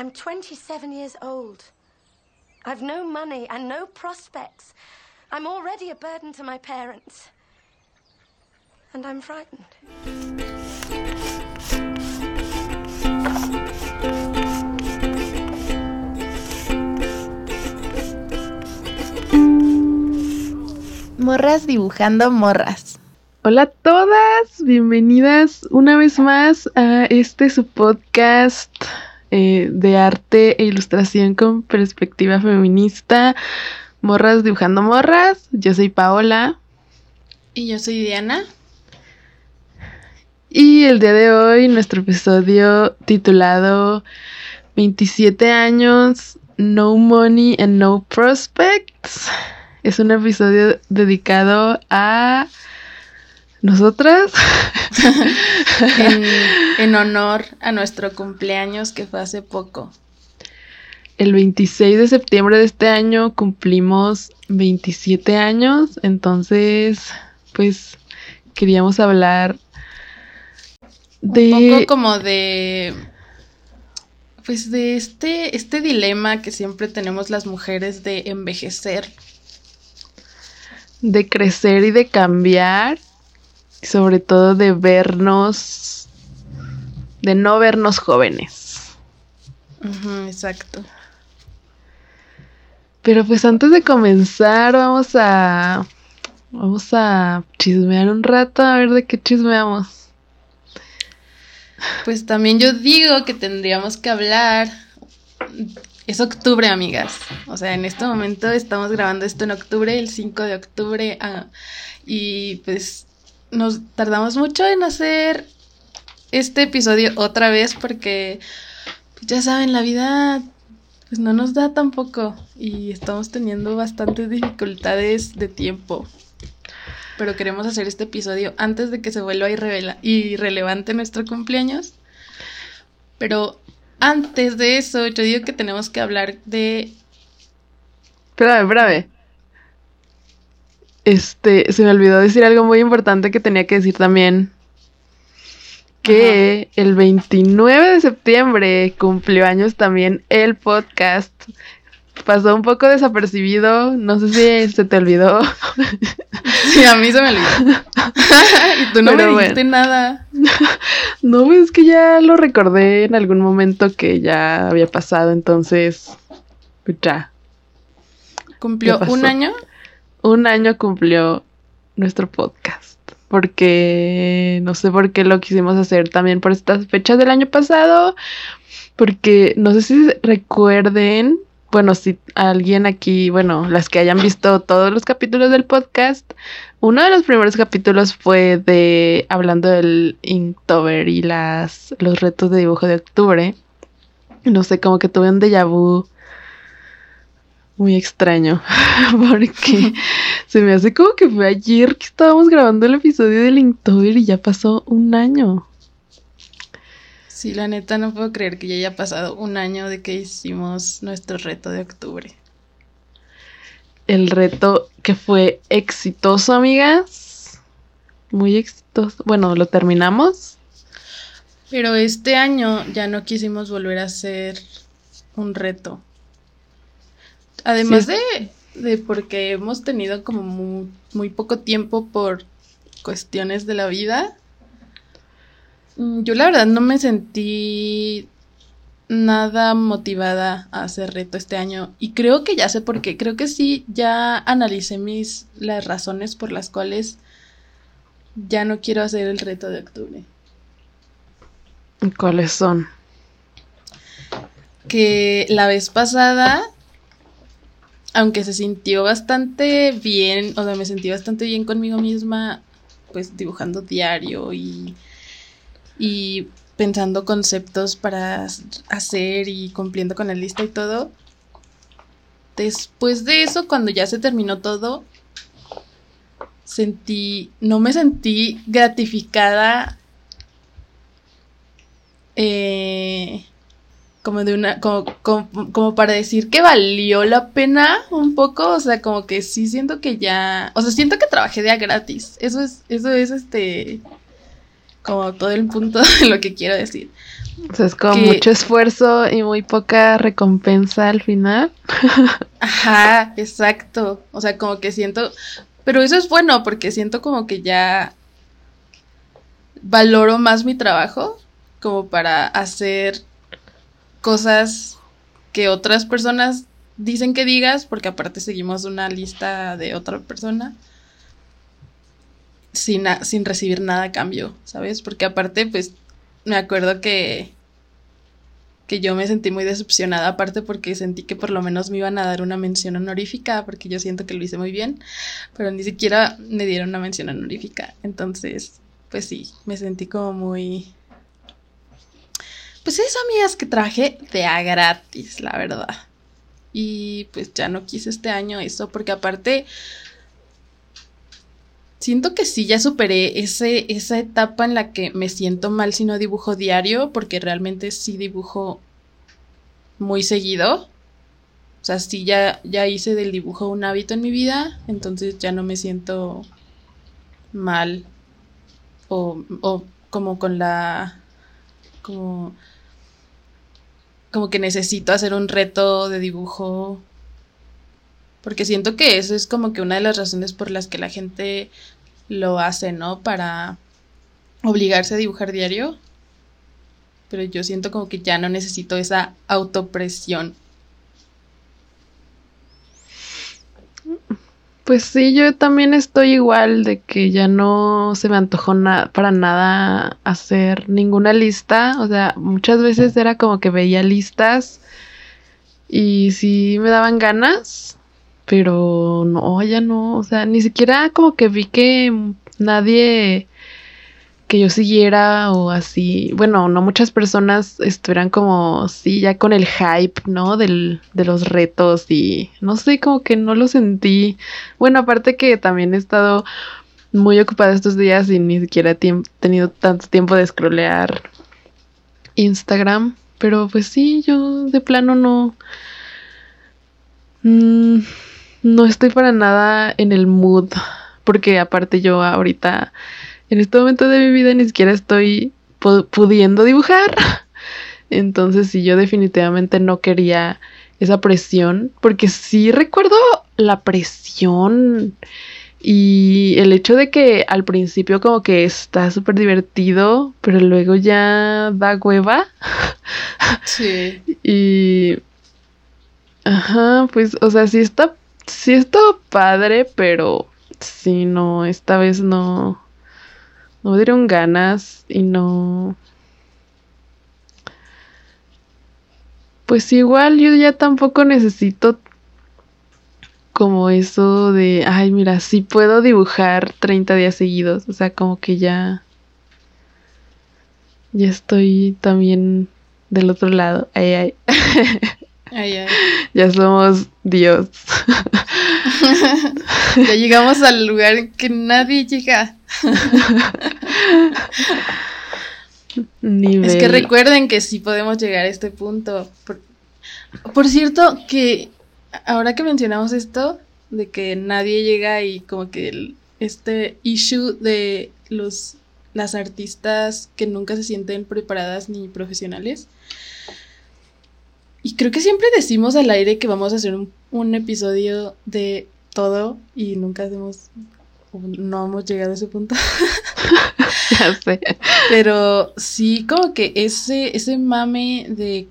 I'm 27 years old. I've no money and no prospects. I'm already a burden to my parents. And I'm frightened. Morras dibujando morras. Hola a todas, bienvenidas una vez más a este su podcast eh, de arte e ilustración con perspectiva feminista, Morras dibujando morras. Yo soy Paola. Y yo soy Diana. Y el día de hoy nuestro episodio titulado 27 años, No Money and No Prospects. Es un episodio dedicado a nosotras. en, en, honor a nuestro cumpleaños que fue hace poco. El 26 de septiembre de este año cumplimos 27 años, entonces pues queríamos hablar de... Un poco como de... Pues de este, este dilema que siempre tenemos las mujeres de envejecer de crecer y de cambiar, sobre todo de vernos, de no vernos jóvenes. exacto. Pero pues antes de comenzar vamos a vamos a chismear un rato a ver de qué chismeamos. Pues también yo digo que tendríamos que hablar es octubre, amigas. O sea, en este momento estamos grabando esto en octubre, el 5 de octubre. Ah, y pues nos tardamos mucho en hacer este episodio otra vez porque, pues, ya saben, la vida pues no nos da tampoco y estamos teniendo bastantes dificultades de tiempo. Pero queremos hacer este episodio antes de que se vuelva irrelevante nuestro cumpleaños. Pero antes de eso, yo digo que tenemos que hablar de. Espérame, espérame. Este, se me olvidó decir algo muy importante que tenía que decir también. Que el 29 de septiembre cumplió años también el podcast pasó un poco desapercibido. No sé si se te olvidó. Sí, a mí se me olvidó. y tú no me dijiste nada. No, es que ya lo recordé en algún momento que ya había pasado, entonces. Ya. ¿Cumplió un año? Un año cumplió nuestro podcast. Porque no sé por qué lo quisimos hacer también por estas fechas del año pasado. Porque no sé si recuerden bueno, si alguien aquí, bueno, las que hayan visto todos los capítulos del podcast, uno de los primeros capítulos fue de hablando del Inktober y las los retos de dibujo de octubre. No sé, como que tuve un déjà vu muy extraño, porque se me hace como que fue ayer que estábamos grabando el episodio del Inktober y ya pasó un año. Sí, la neta no puedo creer que ya haya pasado un año de que hicimos nuestro reto de octubre. El reto que fue exitoso, amigas. Muy exitoso. Bueno, lo terminamos. Pero este año ya no quisimos volver a hacer un reto. Además de, de, porque hemos tenido como muy, muy poco tiempo por cuestiones de la vida Mm, yo la verdad no me sentí nada motivada a hacer reto este año y creo que ya sé por qué. Creo que sí ya analicé mis las razones por las cuales ya no quiero hacer el reto de octubre. ¿Cuáles son? Que la vez pasada, aunque se sintió bastante bien, o sea, me sentí bastante bien conmigo misma, pues dibujando diario y y pensando conceptos para hacer y cumpliendo con la lista y todo. Después de eso, cuando ya se terminó todo, sentí, no me sentí gratificada eh, como de una, como, como, para decir que valió la pena un poco, o sea, como que sí siento que ya, o sea, siento que trabajé de a gratis, eso es, eso es este, como todo el punto de lo que quiero decir. O sea, es como Que- mucho esfuerzo y muy poca recompensa al final. Ajá, exacto. O sea, como que siento, pero eso es bueno porque siento como que ya valoro más mi trabajo como para hacer cosas que otras personas dicen que digas, porque aparte seguimos una lista de otra persona sin, sin recibir nada a cambio, ¿sabes? Porque aparte, pues, me acuerdo que que yo me sentí muy decepcionada, aparte porque sentí que por lo menos me iban a dar una mención honorífica, porque yo siento que lo hice muy bien, pero ni siquiera me dieron una mención honorífica. Entonces, pues sí, me sentí como muy... Pues eso, amigas, que traje de a gratis, la verdad. Y pues ya no quise este año eso, porque aparte... Siento que sí, ya superé ese, esa etapa en la que me siento mal si no dibujo diario, porque realmente sí dibujo muy seguido. O sea, sí ya, ya hice del dibujo un hábito en mi vida, entonces ya no me siento mal o, o como con la... como... como que necesito hacer un reto de dibujo porque siento que eso es como que una de las razones por las que la gente lo hace, ¿no? Para obligarse a dibujar diario. Pero yo siento como que ya no necesito esa autopresión. Pues sí, yo también estoy igual de que ya no se me antojó na- para nada hacer ninguna lista. O sea, muchas veces era como que veía listas y sí me daban ganas, pero no, ya no. O sea, ni siquiera como que vi que nadie que yo siguiera o así, bueno, no muchas personas estuvieran como, sí, ya con el hype, ¿no? Del, de los retos y no sé, como que no lo sentí. Bueno, aparte que también he estado muy ocupada estos días y ni siquiera he tenido tanto tiempo de scrollear Instagram, pero pues sí, yo de plano no... mm, no estoy para nada en el mood, porque aparte yo ahorita en este momento de mi vida ni siquiera estoy pu- pudiendo dibujar. Entonces sí, yo definitivamente no quería esa presión, porque sí recuerdo la presión y el hecho de que al principio como que está súper divertido, pero luego ya da hueva. Sí. Y... Ajá, pues, o sea, sí está, sí está padre, pero sí, no, esta vez no, no me dieron ganas y no... Pues igual yo ya tampoco necesito como eso de, ay, mira, sí puedo dibujar 30 días seguidos, o sea, como que ya... Ya estoy también del otro lado. Ay, ay. Ay, ay. Ya somos Dios. Ya llegamos al lugar que nadie llega. Nivel. Es que recuerden que sí podemos llegar a este punto. Por, por cierto, que ahora que mencionamos esto, de que nadie llega y como que el- este issue de los las artistas que nunca se sienten preparadas ni profesionales. Y creo que siempre decimos al aire que vamos a hacer un, un episodio de todo y nunca hacemos, no hemos llegado a ese punto. Ya sé. Pero sí, como que ese, ese mame de,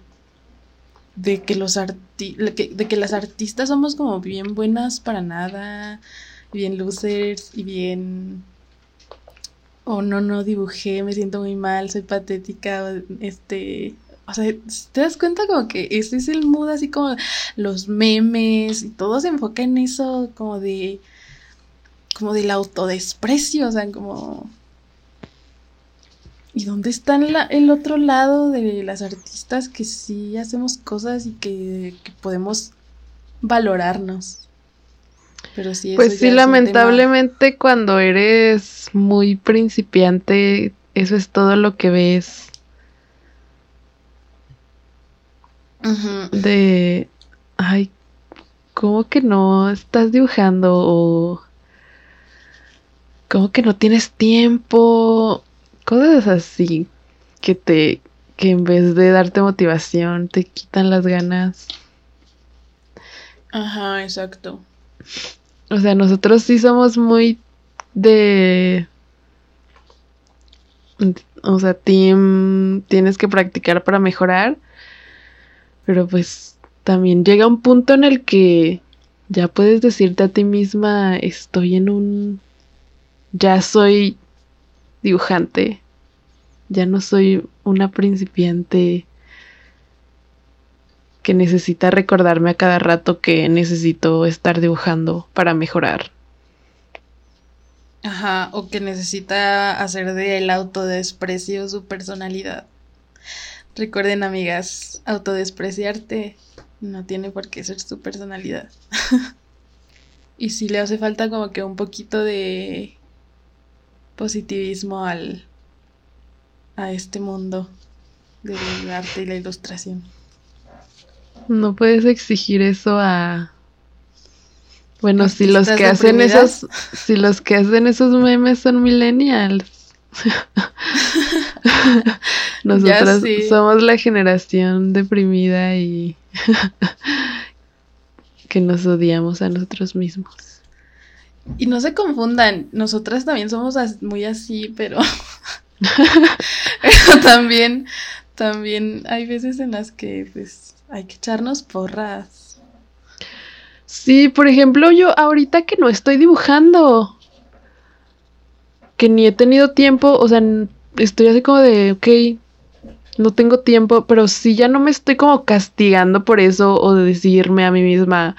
de que los arti que, de que las artistas somos como bien buenas para nada, bien losers y bien o no, no dibujé, me siento muy mal, soy patética, este, o sea, ¿te das cuenta como que ese es el mood así como los memes y todo se enfoca en eso como de como del autodesprecio, o sea, como ¿Y dónde está la- el otro lado de las artistas que sí hacemos cosas y que, que podemos valorarnos? Pero sí, Pues sí, lamentablemente cuando eres muy principiante, eso es todo lo que ves De, ay, ¿cómo que no estás dibujando? O, ¿cómo que no tienes tiempo? Cosas así que te, que en vez de darte motivación te quitan las ganas. Ajá, exacto. O sea, nosotros sí somos muy de... O sea, team, tienes que practicar para mejorar. Pero pues también llega un punto en el que ya puedes decirte a ti misma, estoy en un... Ya soy dibujante. Ya no soy una principiante que necesita recordarme a cada rato que necesito estar dibujando para mejorar. Ajá, o que necesita hacer del autodesprecio su personalidad. Recuerden, amigas, autodespreciarte no tiene por qué ser su personalidad. y si le hace falta como que un poquito de positivismo al a este mundo del arte y la ilustración. No puedes exigir eso a bueno, si los que hacen esos si los que hacen esos memes son millennials. Nosotros somos la generación deprimida y que nos odiamos a nosotros mismos. Y no se confundan, nosotras también somos muy así, pero, pero también, también hay veces en las que pues hay que echarnos porras. Sí, por ejemplo, yo ahorita que no estoy dibujando, que ni he tenido tiempo, o sea, estoy así como de, ok, no tengo tiempo, pero si ya no me estoy como castigando por eso o de decirme a mí misma,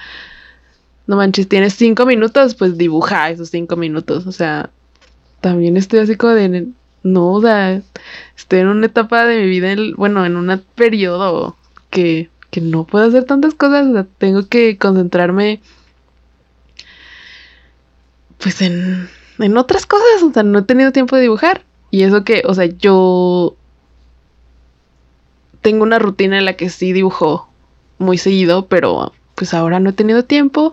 no manches, tienes cinco minutos, pues dibuja esos cinco minutos, o sea, también estoy así como de, no, o sea, estoy en una etapa de mi vida, bueno, en un periodo que, que no puedo hacer tantas cosas, o sea, tengo que concentrarme pues en, en otras cosas, o sea, no he tenido tiempo de dibujar. Y eso que, o sea, yo tengo una rutina en la que sí dibujo muy seguido, pero pues ahora no he tenido tiempo.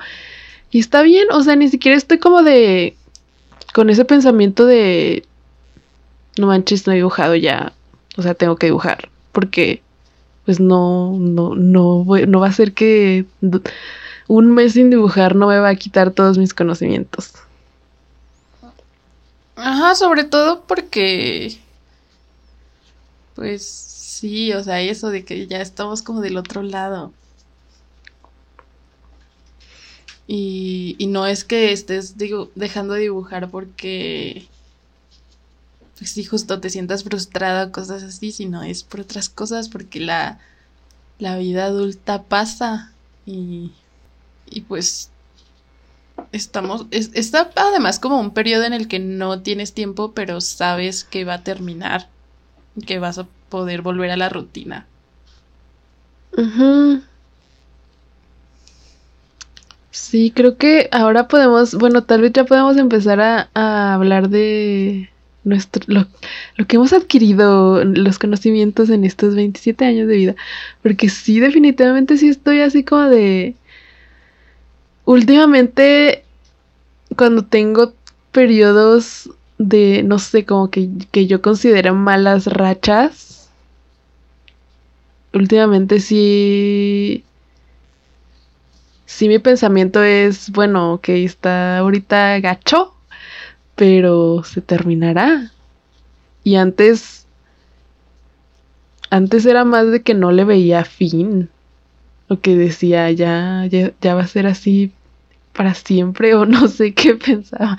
Y está bien, o sea, ni siquiera estoy como de... con ese pensamiento de... No manches, no he dibujado ya. O sea, tengo que dibujar. Porque pues no, no, no, no va a ser que un mes sin dibujar no me va a quitar todos mis conocimientos. Ajá, sobre todo porque, pues sí, o sea, eso de que ya estamos como del otro lado. Y, y no es que estés digo, dejando de dibujar porque, pues sí, justo te sientas frustrada cosas así, sino es por otras cosas, porque la, la vida adulta pasa y, y pues estamos, está además como un periodo en el que no tienes tiempo, pero sabes que va a terminar, que vas a poder volver a la rutina. Sí, creo que ahora podemos, bueno, tal vez ya podemos empezar a, a hablar de nuestro, lo, lo, que hemos adquirido, los conocimientos en estos 27 años de vida, porque sí, definitivamente sí estoy así como de últimamente cuando tengo periodos de, no sé, como que, que yo considero malas rachas, últimamente sí, sí mi pensamiento es, bueno, que está ahorita gacho, pero se terminará. Y antes, antes era más de que no le veía fin. O que decía, ya, ya, ya va a ser así para siempre o no sé qué pensaba.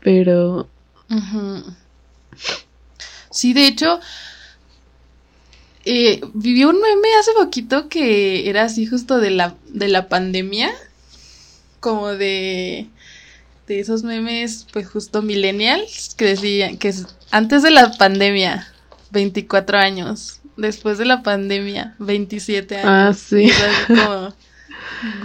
Pero... Sí, de hecho, eh, viví un meme hace poquito que era así justo de la, de la pandemia, como de, de esos memes, pues justo millennials, que decían que antes de la pandemia, 24 años, después de la pandemia, 27 años. Ah, sí. como,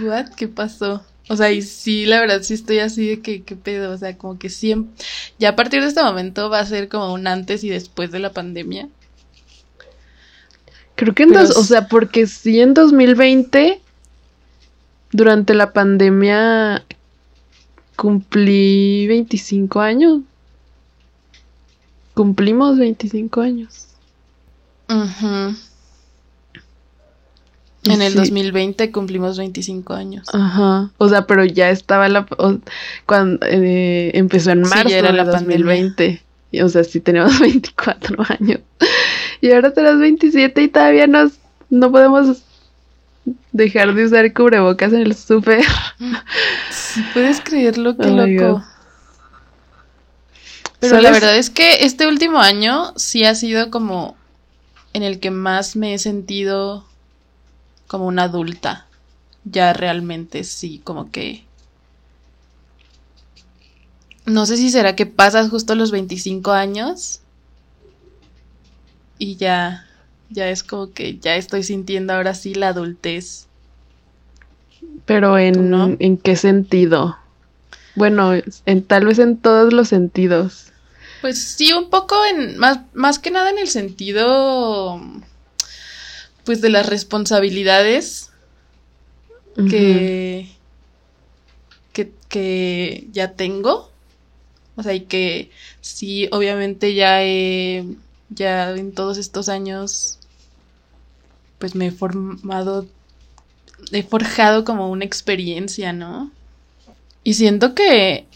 ¿what? ¿Qué pasó? O sea, y sí, la verdad sí estoy así de que, ¿qué pedo? O sea, como que siempre, ya a partir de este momento va a ser como un antes y después de la pandemia. Creo que en dos, o sea, porque sí en 2020, durante la pandemia, cumplí 25 años. Cumplimos 25 años. Y En el sí. 2020 cumplimos 25 años. Ajá. O sea, pero ya estaba la. o- cuando eh, empezó en Sí, ya marzo era de la pandemia. 2020. Y, O sea, sí teníamos 24 años. Y ahora tenemos 27 y todavía nos, no podemos dejar de usar cubrebocas en el súper. Puedes creerlo, qué Oh loco. Pero la verdad es que este último año sí ha sido como en el que más me he sentido como una adulta. Ya realmente sí, como que... No sé si será que pasas justo los 25 años y ya, ya es como que ya estoy sintiendo ahora sí la adultez. Pero en, ¿No? ¿en qué sentido? Bueno, en, tal vez en todos los sentidos. Pues sí, un poco en, más, más que nada en el sentido, pues de las responsabilidades que, que, que ya tengo. O sea, y que sí, obviamente ya he, ya en todos estos años, pues me he formado, he forjado como una experiencia, ¿no? Y siento que,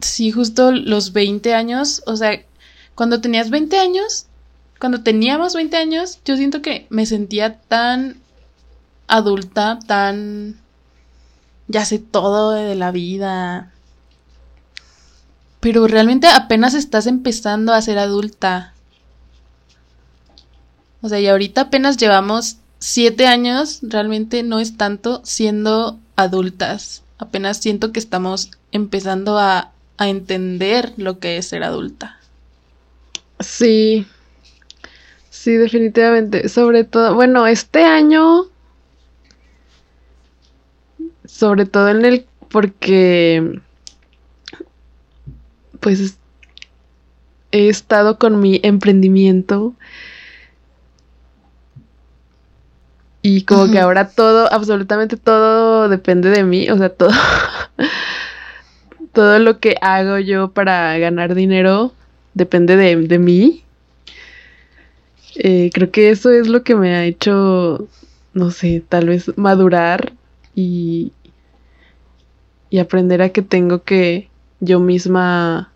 sí, justo los 20 años, o sea, cuando tenías 20 años, cuando teníamos 20 años, yo siento que me sentía tan adulta, tan... Ya sé todo de la vida. Pero realmente apenas estás empezando a ser adulta. O sea, y ahorita apenas llevamos siete años, realmente no es tanto siendo adultas. Apenas siento que estamos empezando a, a entender lo que es ser adulta. Sí, sí, definitivamente. Sobre todo, bueno, este año, sobre todo en el, porque, pues, he estado con mi emprendimiento y como que ahora todo, absolutamente todo depende de mí, o sea, todo, todo lo que hago yo para ganar dinero depende de, de mí. Eh, creo que eso es lo que me ha hecho, no sé, tal vez madurar y, y aprender a que tengo que yo misma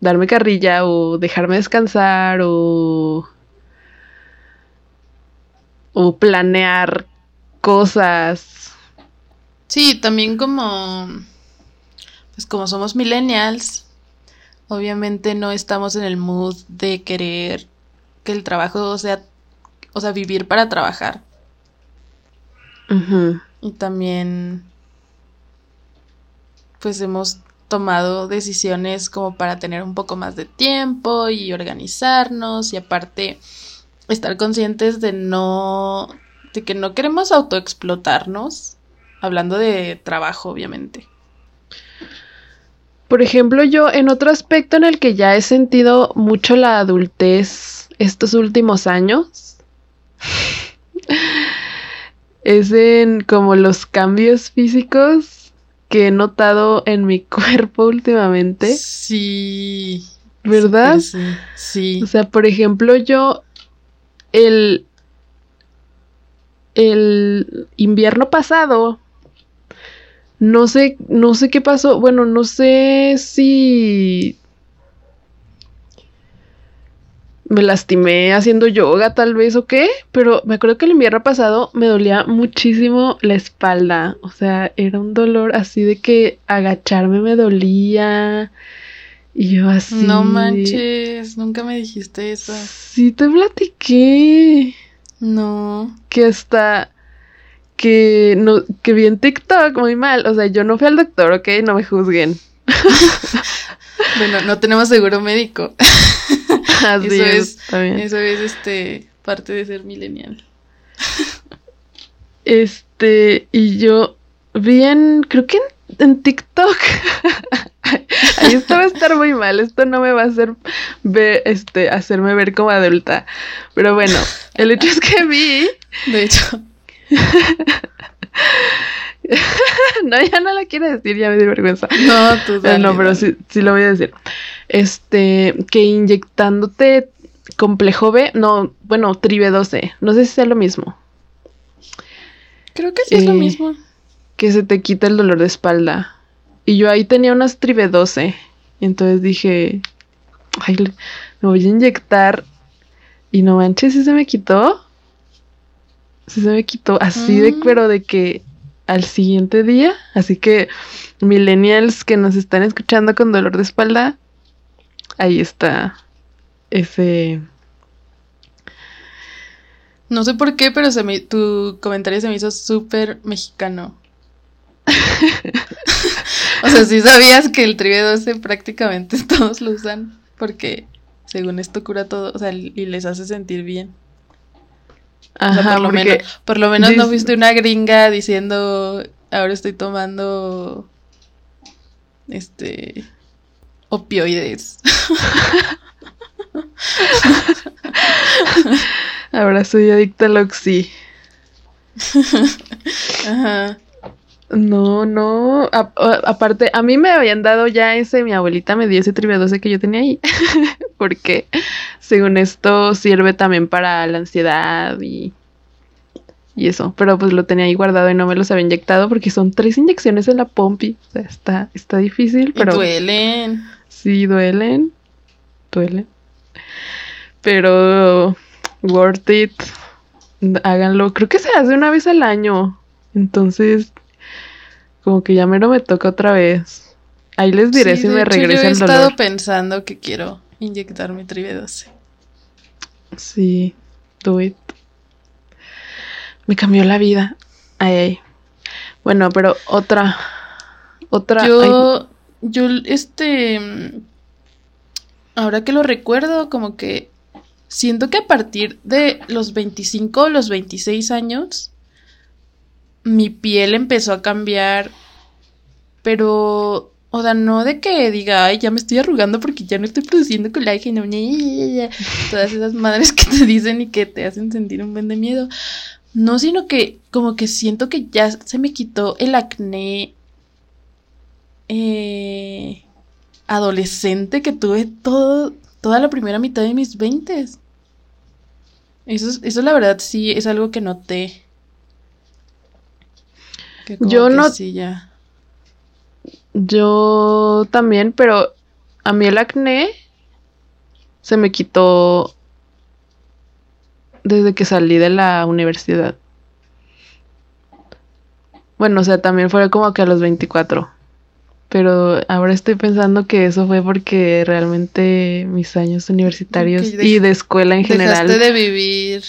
darme carrilla o dejarme descansar o, o planear cosas. Sí, también como, pues como somos millennials, obviamente no estamos en el mood de querer que el trabajo sea, o sea, vivir para trabajar. Y también, pues hemos tomado decisiones como para tener un poco más de tiempo y organizarnos y aparte estar conscientes de no, de que no queremos autoexplotarnos, hablando de trabajo, obviamente. Por ejemplo, yo en otro aspecto en el que ya he sentido mucho la adultez estos últimos años es en como los cambios físicos que he notado en mi cuerpo últimamente, Sí. ¿verdad? Sí, sí. O sea, por ejemplo, yo el el invierno pasado no sé no sé qué pasó, bueno, no sé si me lastimé haciendo yoga tal vez o qué, pero me acuerdo que el invierno pasado me dolía muchísimo la espalda, o sea, era un dolor así de que agacharme me dolía y yo así No manches, nunca me dijiste eso. Sí, te platiqué No. que hasta que no que vi en TikTok muy mal, o sea, yo no fui al doctor, ¿ok? No me juzguen. Bueno, no tenemos seguro médico. Así Eso es, también. Eso es este parte de ser millennial. Este, y yo vi en, creo que en, en TikTok. Ahí esto va a estar muy mal, esto no me va a hacer ver, este, hacerme ver como adulta. Pero bueno, el hecho es que vi, De hecho, no, ya no la quiero decir, ya me dio vergüenza. no, tú Eh, dale, no, pero sí, sí lo voy a decir. Este, que inyectándote complejo B, no, bueno, tribe 12, no sé si sea lo mismo. Creo que sí es lo Eh, mismo. que se te quita el dolor de espalda. Y yo ahí tenía unas tribe 12. Y entonces dije, ay, me voy a inyectar. Y no manches, sí se me quitó. Sí se me quitó. Así de, Mm. pero de que al siguiente día. Así que, millennials que nos están escuchando con dolor de espalda, ahí está ese. No sé por qué, pero se me, tu comentario se me hizo súper mexicano. o sea, sí sabías que el tribe 12 prácticamente todos lo usan porque según esto cura todo, o sea, y les hace sentir bien. O sea, Ajá, por lo menos, por lo menos no fuiste una gringa diciendo ahora estoy tomando este opioides. ahora soy adicta al oxi. Ajá. No, no. A- a- aparte, a mí me habían dado ya ese, mi abuelita me dio ese tribe 12 que yo tenía ahí. Porque según esto sirve también para la ansiedad y, y eso. Pero pues lo tenía ahí guardado y no me los había inyectado porque son tres inyecciones en la pompi. O sea, está, está difícil, Y pero duelen. sí duelen. Duelen. Pero worth it. Háganlo. Creo que se hace una vez al año. Entonces, como que ya mero me toca otra vez. Ahí les diré Sí, si de me hecho, regresa yo he el dolor. estado pensando que quiero inyectarme tribe 12. Sí, do it. Me cambió la vida. Ay, ay. Bueno, pero otra. Otra. ay, Yo, yo, este, ahora que lo recuerdo, como que siento que a partir de los 25 o los 26 años, mi piel empezó a cambiar, pero, o sea, no de que diga, ay, ya me estoy arrugando porque ya no estoy produciendo colágeno, todas esas madres que te dicen y que te hacen sentir un buen de miedo. No, sino que como que siento que ya se me quitó el acné eh, adolescente que tuve todo, toda la primera mitad de mis veintes. Eso, es- eso la verdad sí es algo que noté. Que como Yo que no- sí, ya. Yo también, pero a mí el acné se me quitó desde que salí de la universidad. Bueno, o sea, también fue como que a los 24. Pero ahora estoy pensando que eso fue porque realmente mis años universitarios y de escuela en general Dejaste de vivir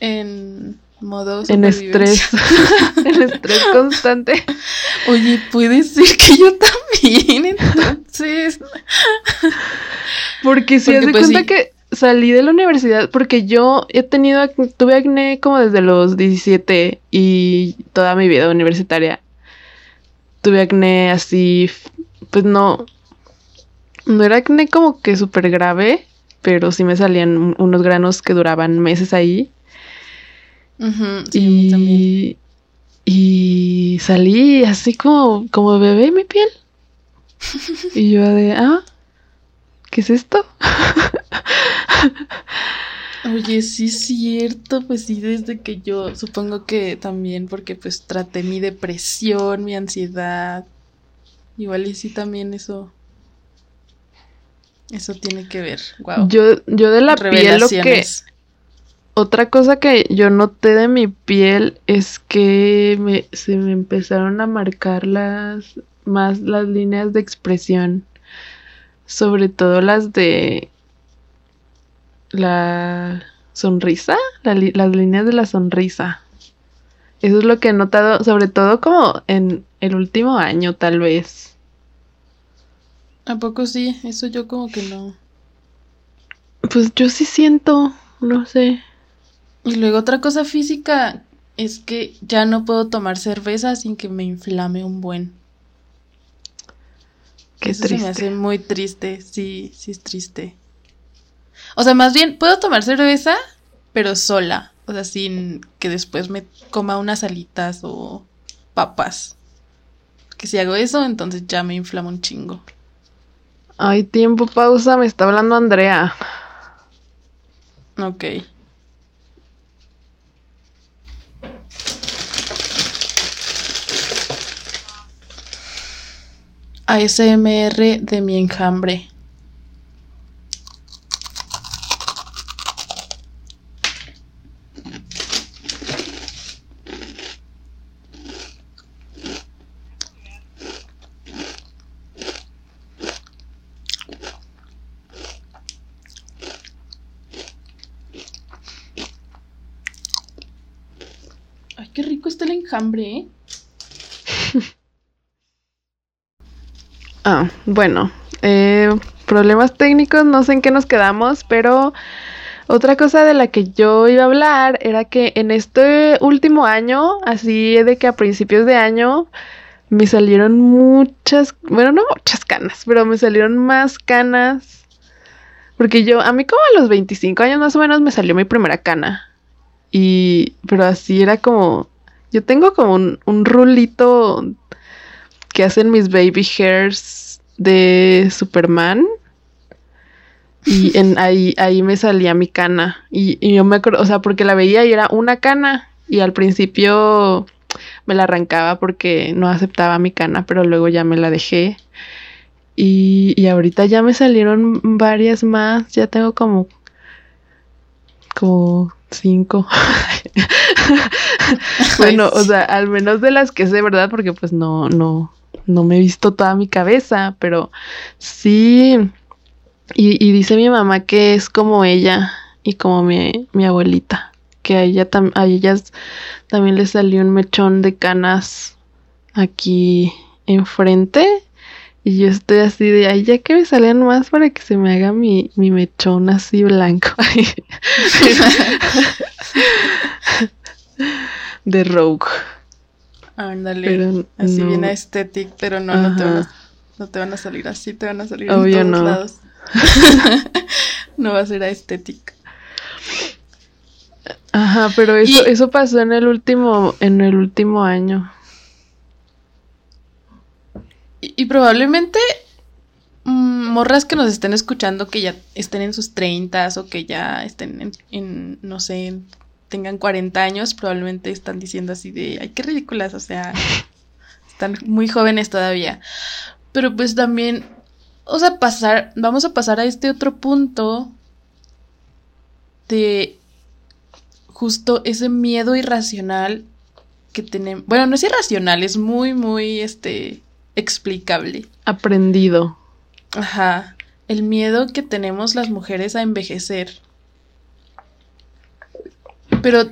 en modo en estrés, en estrés constante. Oye, puede ser que yo también, entonces. Porque si Porque, haz de pues, cuenta sí. que salí de la universidad, porque yo he tenido, tuve acné como desde los 17 y toda mi vida universitaria. Tuve acné así, pues no, no era acné como que súper grave, pero sí me salían un- unos granos que duraban meses ahí. Sí, a mí también. y, y salí así como, como bebé mi piel. y yo de, ah, ¿qué es esto? Oye, sí es cierto, pues sí, desde que yo supongo que también porque pues traté mi depresión, mi ansiedad. Igual y sí también eso. Eso tiene que ver. Wow. Yo, yo de la piel lo que... Otra cosa que yo noté de mi piel es que me, se me empezaron a marcar las más las líneas de expresión, sobre todo las de la sonrisa, la li- las líneas de la sonrisa. Eso es lo que he notado, sobre todo como en el último año, tal vez. ¿A poco sí? Eso yo como que no. Pues yo sí siento, no sé. Y luego otra cosa física es que ya no puedo tomar cerveza sin que me inflame un buen. Qué Eso se me triste. hace muy triste, sí, sí es triste. O sea, más bien, puedo tomar cerveza, pero sola. O sea, sin que después me coma unas alitas o papas. Que si hago eso, entonces ya me inflamo un chingo. Ay, tiempo, pausa, me está hablando Andrea. Ok. ASMR de mi enjambre. Ay, qué rico está el enjambre, ¿eh? Bueno, eh, problemas técnicos, no sé en qué nos quedamos, pero otra cosa de la que yo iba a hablar era que en este último año, así de que a principios de año, me salieron muchas, bueno, no muchas canas, pero me salieron más canas. Porque yo, a mí como a los 25 años más o menos me salió mi primera cana. Y, pero así era como, yo tengo como un, un rulito que hacen mis baby hairs de Superman. Y en ahí, ahí me salía mi cana. Y, y yo me acuerdo, o sea, porque la veía y era una cana. Y al principio me la arrancaba porque no aceptaba mi cana, pero luego ya me la dejé. Y, y ahorita ya me salieron varias más. Ya tengo como. como cinco. bueno, o sea, al menos de las que sé, ¿verdad? Porque pues no, no, no me he visto toda mi cabeza, pero sí. Y, y dice mi mamá que es como ella y como mi, mi abuelita, que a, ella tam- a ellas también les salió un mechón de canas aquí enfrente. Y yo estoy así de, ay, ya que me salgan más para que se me haga mi, mi mechón así blanco. de Rogue. Ándale. Pero así no. bien aesthetic, pero no, no te, van a, no te van a salir así, te van a salir Obvio en todos no. lados. no va a ser aesthetic. Ajá, pero eso, Y- eso pasó en el último, en el último año. Y, y probablemente mm, morras que nos estén escuchando que ya estén en sus treintas o que ya estén en, en, no sé, tengan 40 años, probablemente están diciendo así de, ay, qué ridículas, o sea, están muy jóvenes todavía. Pero pues también, o sea, pasar, vamos a pasar a este otro punto de justo ese miedo irracional que tenemos. Bueno, no es irracional, es muy, muy, este, explicable. Aprendido. Ajá. El miedo que tenemos las mujeres a envejecer. Pero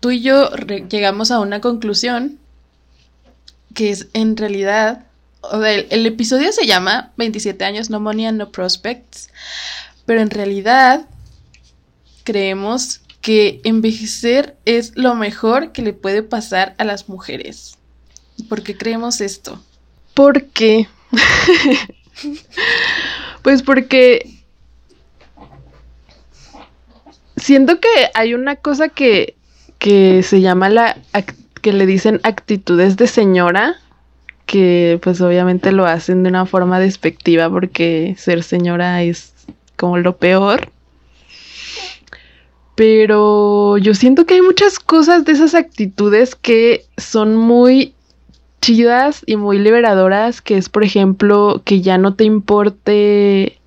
tú y yo llegamos a una conclusión que es en realidad, o sea, el, el episodio se llama 27 años, no money and no prospects, pero en realidad creemos que envejecer es lo mejor que le puede pasar a las mujeres. ¿Por qué creemos esto? ¿Por qué? pues porque siento que hay una cosa que, que se llama la que le dicen actitudes de señora, que pues obviamente lo hacen de una forma despectiva porque ser señora es como lo peor. Pero yo siento que hay muchas cosas de esas actitudes que son muy chidas y muy liberadoras, que es por ejemplo que ya no te importe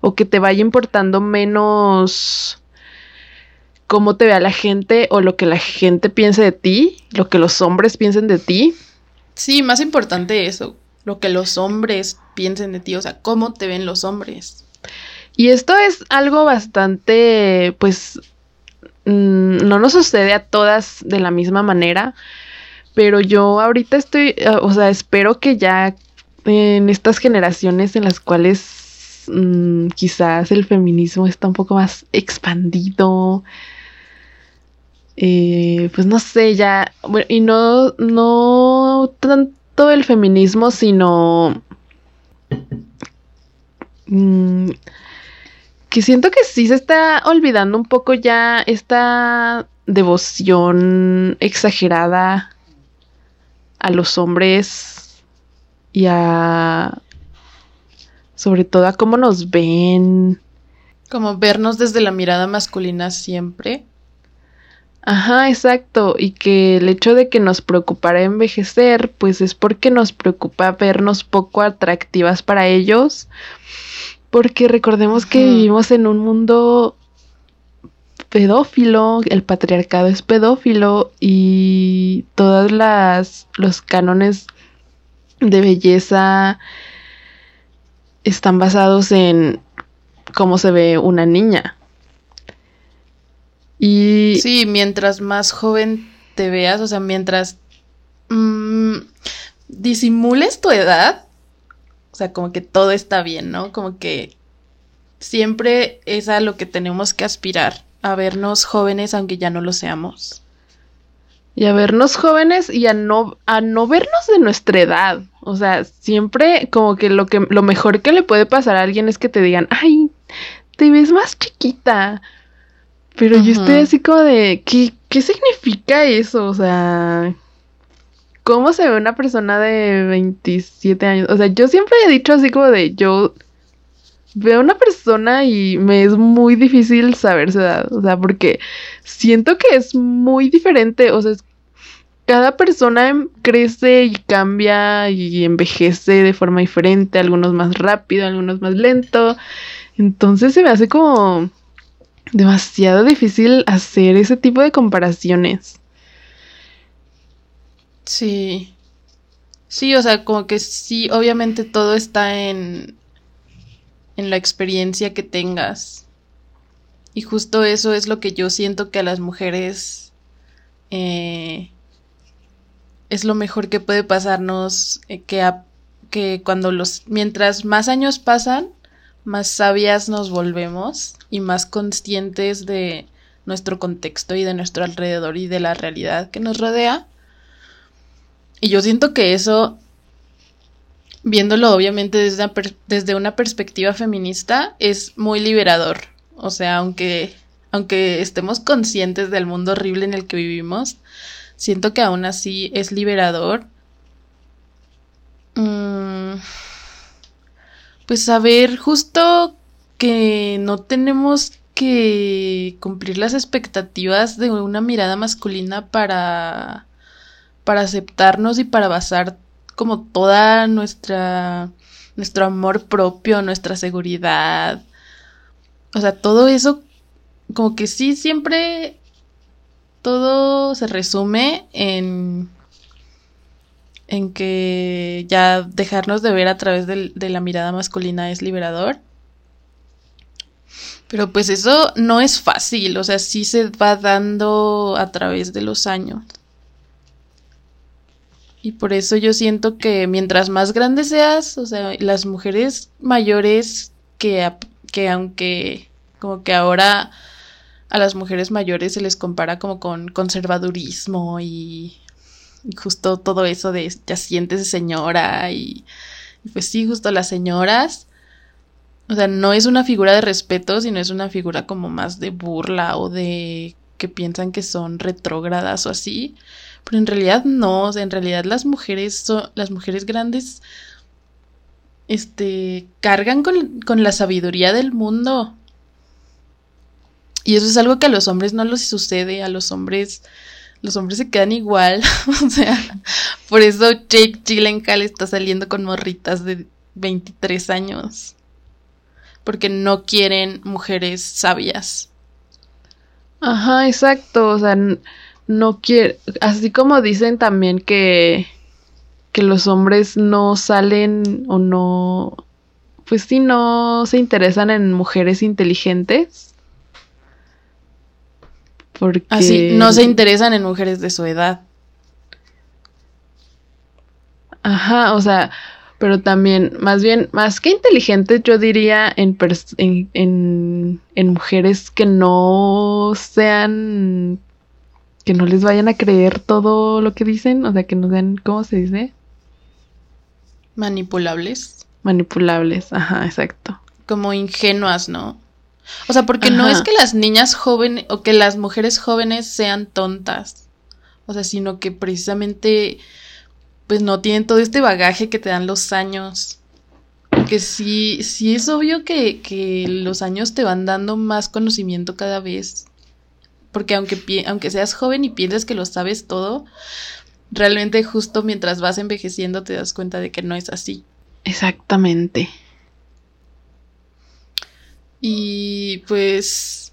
o que te vaya importando menos cómo te vea la gente o lo que la gente piense de ti, lo que los hombres piensen de ti. Sí, más importante eso, lo que los hombres piensen de ti, o sea, cómo te ven los hombres. Y esto es algo bastante, pues, mm, no nos sucede a todas de la misma manera, pero yo ahorita estoy, eh, o sea, espero que ya en estas generaciones en las cuales mm, quizás el feminismo está un poco más expandido, eh, pues no sé, ya, y no, no tanto el feminismo, sino... mm, que siento que sí se está olvidando un poco ya esta devoción exagerada a los hombres y a sobre todo a cómo nos ven Como vernos desde la mirada masculina siempre. Ajá, exacto. Y que el hecho de que nos preocupara envejecer, pues es porque nos preocupa vernos poco atractivas para ellos. Porque recordemos que vivimos en un mundo pedófilo, el patriarcado es pedófilo y todas las los cánones de belleza están basados en cómo se ve una niña. Y Sí, mientras más joven te veas, o sea, mientras mm, disimules tu edad, o sea, como que todo está bien, ¿no? Como que siempre es a lo que tenemos que aspirar, a vernos jóvenes aunque ya no lo seamos. Y a vernos jóvenes y a no, a no vernos de nuestra edad. O sea, siempre como que lo que lo mejor que le puede pasar a alguien es que te digan, ay, te ves más chiquita. Pero yo estoy así como de, ¿qué, ¿qué significa eso? O sea, ¿cómo se ve una persona de 27 años? O sea, yo siempre he dicho así como de, yo veo a una persona y me es muy difícil saber su edad. O sea, porque siento que es muy diferente. O sea, es- cada persona em- crece y cambia y envejece de forma diferente. Algunos más rápido, algunos más lento. Entonces se me hace como demasiado difícil hacer ese tipo de comparaciones. Sí. Sí, o sea, como que sí, obviamente todo está en, en la experiencia que tengas. Y justo eso es lo que yo siento que a las mujeres eh, es lo mejor que puede pasarnos, eh, que, a- que cuando los, mientras más años pasan, más sabias nos volvemos y más conscientes de nuestro contexto y de nuestro alrededor y de la realidad que nos rodea. Y yo siento que eso, viéndolo obviamente desde una, desde una perspectiva feminista, es muy liberador. O sea, aunque, aunque estemos conscientes del mundo horrible en el que vivimos, siento que aún así es liberador. Mm, pues saber justo que no tenemos que cumplir las expectativas de una mirada masculina para para aceptarnos y para basar como toda nuestra nuestro amor propio, nuestra seguridad. O sea, todo eso como que sí siempre todo se resume en en que ya dejarnos de ver a través de la mirada masculina es liberador. Pero pues eso no es fácil, o sea, sí se va dando a través de los años. Y por eso yo siento que mientras más grande seas, o sea, las mujeres mayores que, que aunque como que ahora a las mujeres mayores se les compara como con conservadurismo y justo todo eso de ya siéntese señora y, pues sí, justo las señoras, o sea, no es una figura de respeto, sino es una figura como más de burla o de que piensan que son retrógradas o así. Pero en realidad no, o sea, en realidad las mujeres son, las mujeres grandes, este, cargan con, con la sabiduría del mundo. Y eso es algo que a los hombres no les sucede, a los hombres, los hombres se quedan igual, o sea, por eso Jake Gyllenhaal está saliendo con morritas de 23 años, porque no quieren mujeres sabias. Ajá, exacto. O sea, no quiere. Así como dicen también que, que los hombres no salen o no. Pues sí, no se interesan en mujeres inteligentes. Porque. Así, no se interesan en mujeres de su edad. Ajá, o sea, pero también, más bien, más que inteligentes, yo diría en, en, en, en mujeres que no sean, que no les vayan a creer todo lo que dicen, o sea, que no sean, ¿cómo se dice? Manipulables. Manipulables, ajá, exacto. como ingenuas, ¿no? O sea, porque no es que las niñas jóvenes o que las mujeres jóvenes sean tontas. O sea, sino que precisamente pues no tienen todo este bagaje que te dan los años. Porque sí, sí es obvio que, que los años te van dando más conocimiento cada vez. Porque aunque, aunque seas joven y pienses que lo sabes todo, realmente justo mientras vas envejeciendo te das cuenta de que no es así. Exactamente. Y pues...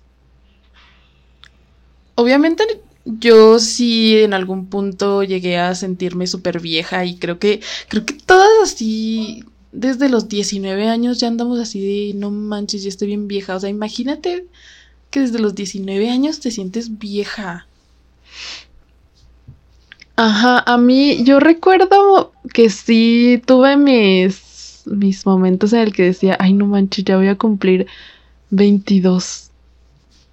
Obviamente yo sí en algún punto llegué a sentirme súper vieja y creo que, creo que todas así, desde los 19 años ya andamos así de, no manches, ya estoy bien vieja. O sea, imagínate que desde los 19 años te sientes vieja. Ajá, a mí yo recuerdo que sí tuve mis, mis momentos en el que decía, ay no manches, ya voy a cumplir 22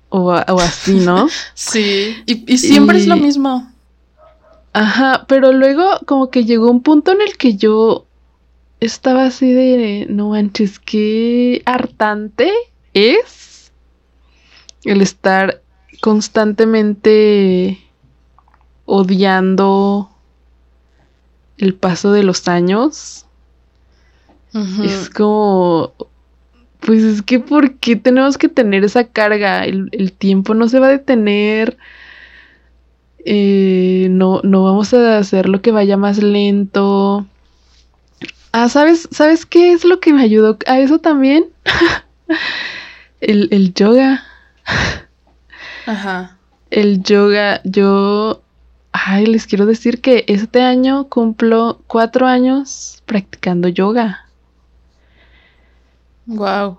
o, o así, ¿no? sí, y, siempre es lo mismo. Ajá, pero luego como que llegó un punto en el que yo estaba así de, no manches, qué hartante es el estar constantemente odiando el paso de los años. Es como, pues es que ¿por qué tenemos que tener esa carga? El, tiempo no se va a detener. Eh, no, no vamos a hacer lo que vaya más lento. Ah, ¿sabes, ¿sabes qué es lo que me ayudó a eso también? el, el yoga. Ajá. El yoga, yo Ay, les quiero decir que este año cumplo cuatro años practicando yoga. Wow.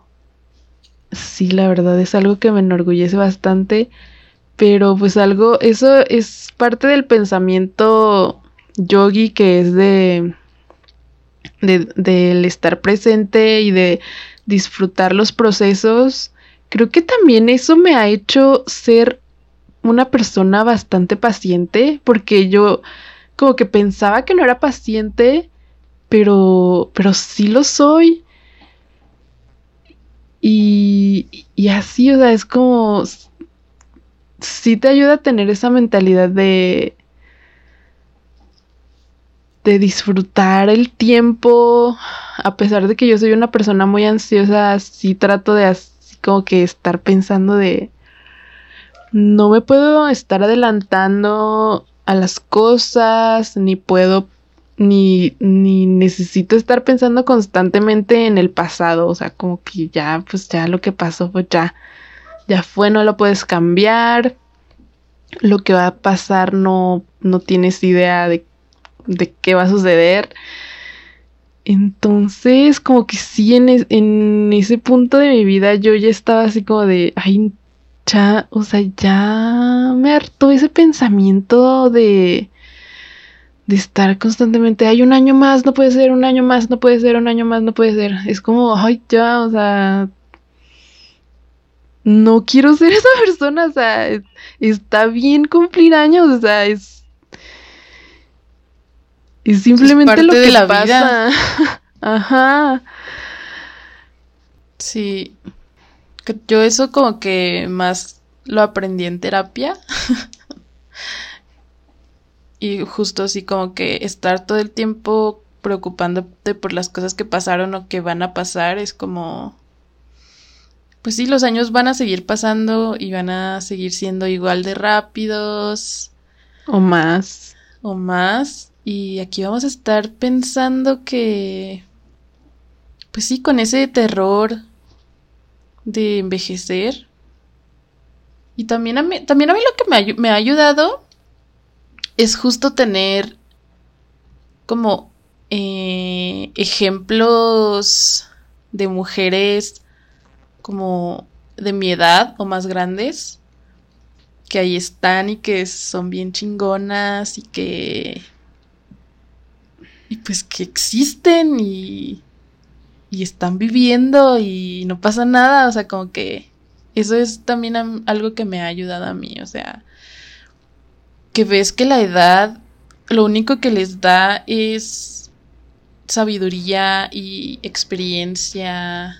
Sí, la verdad es algo que me enorgullece bastante, pero pues algo, eso es parte del pensamiento yogi que es de, de del estar presente y de disfrutar los procesos. Creo que también eso me ha hecho ser una persona bastante paciente, porque yo como que pensaba que no era paciente, pero, pero sí lo soy. Y, y así, o sea, es como, sí te ayuda a tener esa mentalidad de, de disfrutar el tiempo, a pesar de que yo soy una persona muy ansiosa, sí trato de así como que estar pensando de, no me puedo estar adelantando a las cosas, ni puedo, ni, ni necesito estar pensando constantemente en el pasado, o sea, como que ya, pues ya lo que pasó, pues ya, ya fue, no lo puedes cambiar, lo que va a pasar no, no tienes idea de, de qué va a suceder. Entonces, como que sí, en, en ese punto de mi vida yo ya estaba así como de, ay, ya, o sea, ya me hartó ese pensamiento de, de estar constantemente, hay un año más, no puede ser, un año más, no puede ser, un año más, no puede ser. Es como, ay, ya, o sea, no quiero ser esa persona, o sea, está bien cumplir años, o sea, es... Es simplemente lo que la pasa. Ajá. Sí. Yo eso como que más lo aprendí en terapia. y justo así como que estar todo el tiempo preocupándote por las cosas que pasaron o que van a pasar es como... Pues sí, los años van a seguir pasando y van a seguir siendo igual de rápidos. O más. O más. Y aquí vamos a estar pensando que... Pues sí, con ese terror de envejecer. Y también a mí, también a mí lo que me, me ha ayudado es justo tener como eh, ejemplos de mujeres como de mi edad o más grandes que ahí están y que son bien chingonas y que y pues que existen y y están viviendo y no pasa nada, o sea, como que eso es también algo que me ha ayudado a mí, o sea, que ves que la edad lo único que les da es sabiduría y experiencia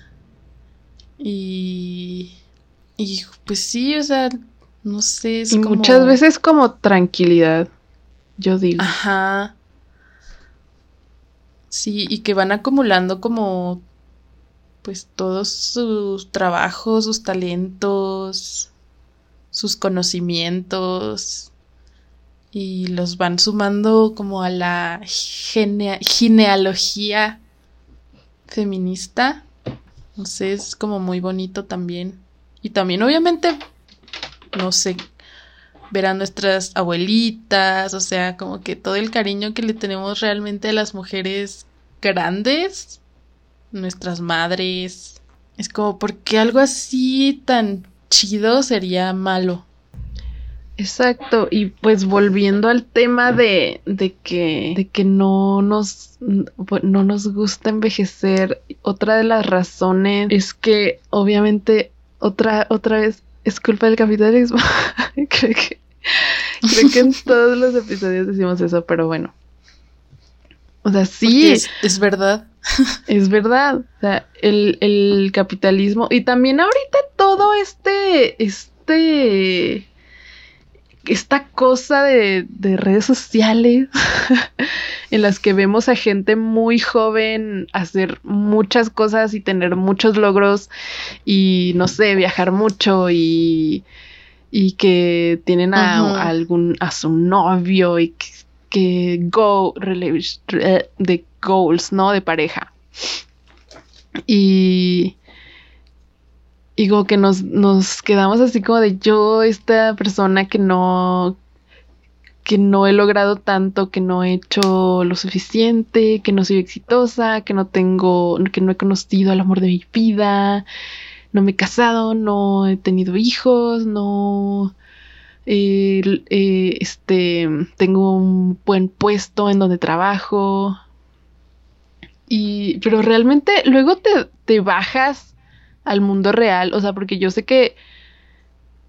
y y pues sí, o sea, no sé, es y muchas veces como tranquilidad, yo digo. Ajá. Sí, y que van acumulando como pues todos sus trabajos, sus talentos, sus conocimientos y los van sumando como a la genealogía feminista. No sé, es como muy bonito también. Y también obviamente, no sé, ver a nuestras abuelitas, o sea, como que todo el cariño que le tenemos realmente a las mujeres grandes, nuestras madres. Es como, porque algo así tan chido sería malo? Exacto, y pues volviendo al tema de, de, que, de que no nos, no nos gusta envejecer, otra de las razones es que obviamente otra, otra vez es culpa del capitalismo. creo que, creo que en todos los episodios decimos eso, pero bueno. O sea, sí. Es, es, verdad. Es verdad. O sea, el, el capitalismo. Y también ahorita todo este. Este esta cosa de, redes sociales en las que vemos a gente muy joven hacer muchas cosas y tener muchos logros y no sé, viajar mucho y, y que tienen a, algún a su novio y que, que go de goals, ¿no? De pareja. Y y como que nos, nos quedamos así como de yo, esta persona que no, que no he logrado tanto, que no he hecho lo suficiente, que no soy exitosa, que no tengo, que no he conocido al amor de mi vida, no me he casado, no he tenido hijos, no eh, este tengo un buen puesto en donde trabajo. Y, pero realmente luego te, te bajas al mundo real, o sea, porque yo sé que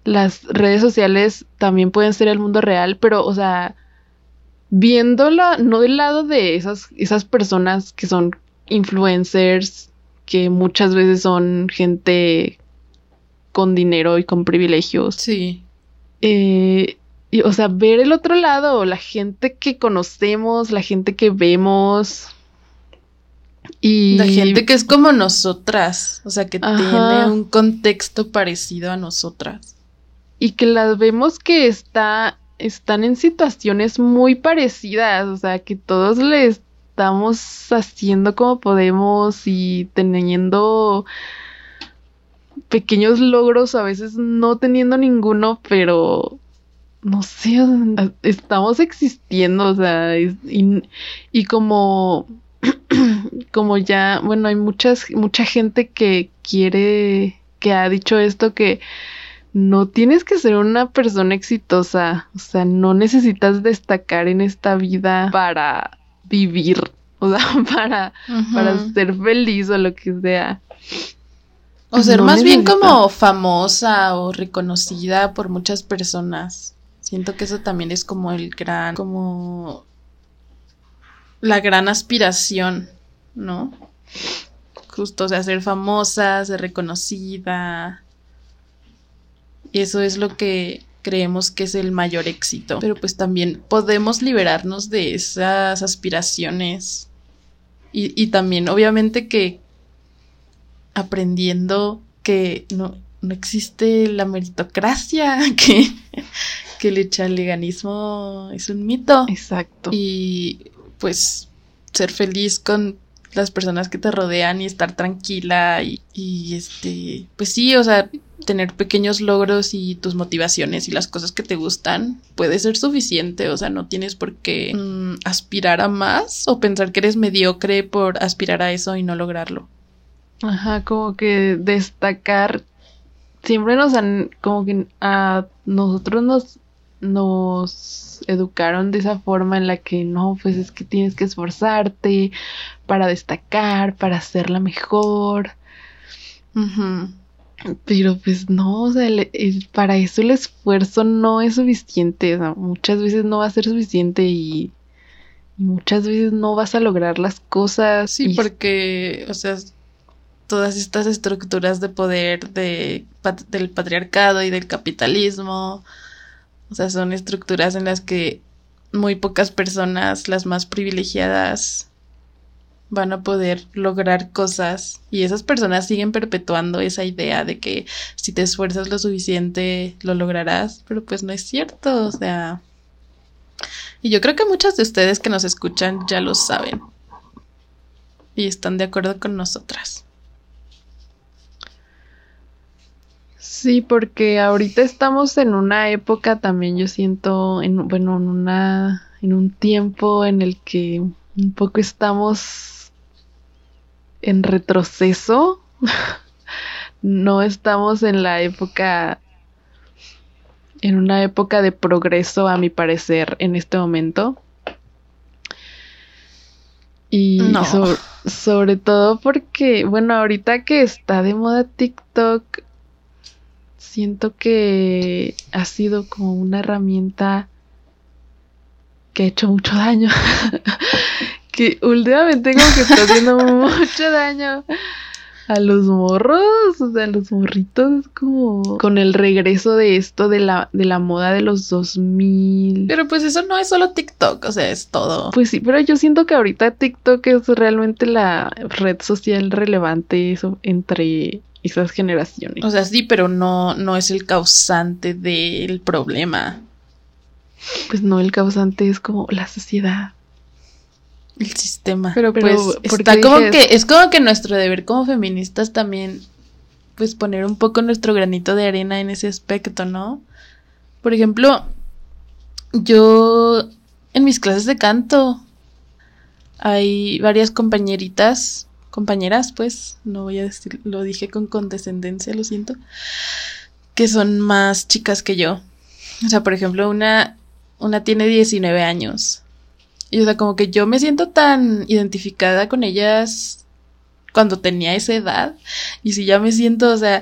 las redes sociales también pueden ser el mundo real, pero, o sea, viéndola, no del lado de esas, esas personas que son influencers, que muchas veces son gente con dinero y con privilegios. Sí. Eh, y, o sea, ver el otro lado, la gente que conocemos, la gente que vemos, y... La gente que es como nosotras, o sea, que tiene un contexto parecido a nosotras. Y que las vemos que está, están en situaciones muy parecidas, o sea, que todos le estamos haciendo como podemos y teniendo pequeños logros, a veces no teniendo ninguno, pero no sé, estamos existiendo, o sea, y, y como como ya, bueno, hay muchas, mucha gente que quiere, que ha dicho esto que no tienes que ser una persona exitosa, o sea, no necesitas destacar en esta vida para vivir, o sea, para, para ser feliz o lo que sea. O ser más bien como famosa o reconocida por muchas personas. Siento que eso también es como el gran, como la gran aspiración, ¿no? Justo, o sea, ser famosa, ser reconocida. Y eso es lo que creemos que es el mayor éxito. Pero pues también podemos liberarnos de esas aspiraciones. Y, y también, obviamente, que aprendiendo que no, no existe la meritocracia, que, que el echaleganismo es un mito. Exacto. Y pues ser feliz con las personas que te rodean y estar tranquila y, este, pues sí, o sea, tener pequeños logros y tus motivaciones y las cosas que te gustan puede ser suficiente, o sea, no tienes por qué mm, aspirar a más o pensar que eres mediocre por aspirar a eso y no lograrlo. Ajá, como que destacar, siempre nos han, como que a nosotros nos nos educaron de esa forma en la que no, pues es que tienes que esforzarte para destacar, para ser la mejor. Pero pues no, o sea, para eso el esfuerzo no es suficiente, muchas veces no va a ser suficiente y, muchas veces no vas a lograr las cosas. Sí, porque, o sea, todas estas estructuras de poder de, del patriarcado y del capitalismo, o sea, son estructuras en las que muy pocas personas, las más privilegiadas, van a poder lograr cosas. Y esas personas siguen perpetuando esa idea de que si te esfuerzas lo suficiente lo lograrás, pero pues no es cierto, o sea, y yo creo que muchos de ustedes que nos escuchan ya lo saben. Y están de acuerdo con nosotras. Sí, porque ahorita estamos en una época también, yo siento, en, bueno, en una, en un tiempo en el que un poco estamos en retroceso. no estamos en la época, en una época de progreso, a mi parecer, en este momento. Y No. so- sobre todo porque, bueno, ahorita que está de moda TikTok, siento que ha sido como una herramienta que ha hecho mucho daño. que últimamente como que está haciendo mucho daño a los morros, o sea, a los morritos, es como con el regreso de esto de la, de la moda de los 2000. Pero pues eso no es solo TikTok, o sea, es todo. Pues sí, pero yo siento que ahorita TikTok es realmente la red social relevante eso, entre esas generaciones. O sea, sí, pero no, no es el causante del problema. Pues no, el causante es como la sociedad. El sistema. Pero, Pero, pues ¿por está como que, es como que nuestro deber como feministas también, pues poner un poco nuestro granito de arena en ese aspecto, ¿no? Por ejemplo, yo en mis clases de canto hay varias compañeritas, compañeras, pues, no voy a decir, lo dije con condescendencia, lo siento, que son más chicas que yo. O sea, por ejemplo, una, una tiene 19 años. Y o sea, como que yo me siento tan identificada con ellas cuando tenía esa edad. Y si ya me siento, o sea,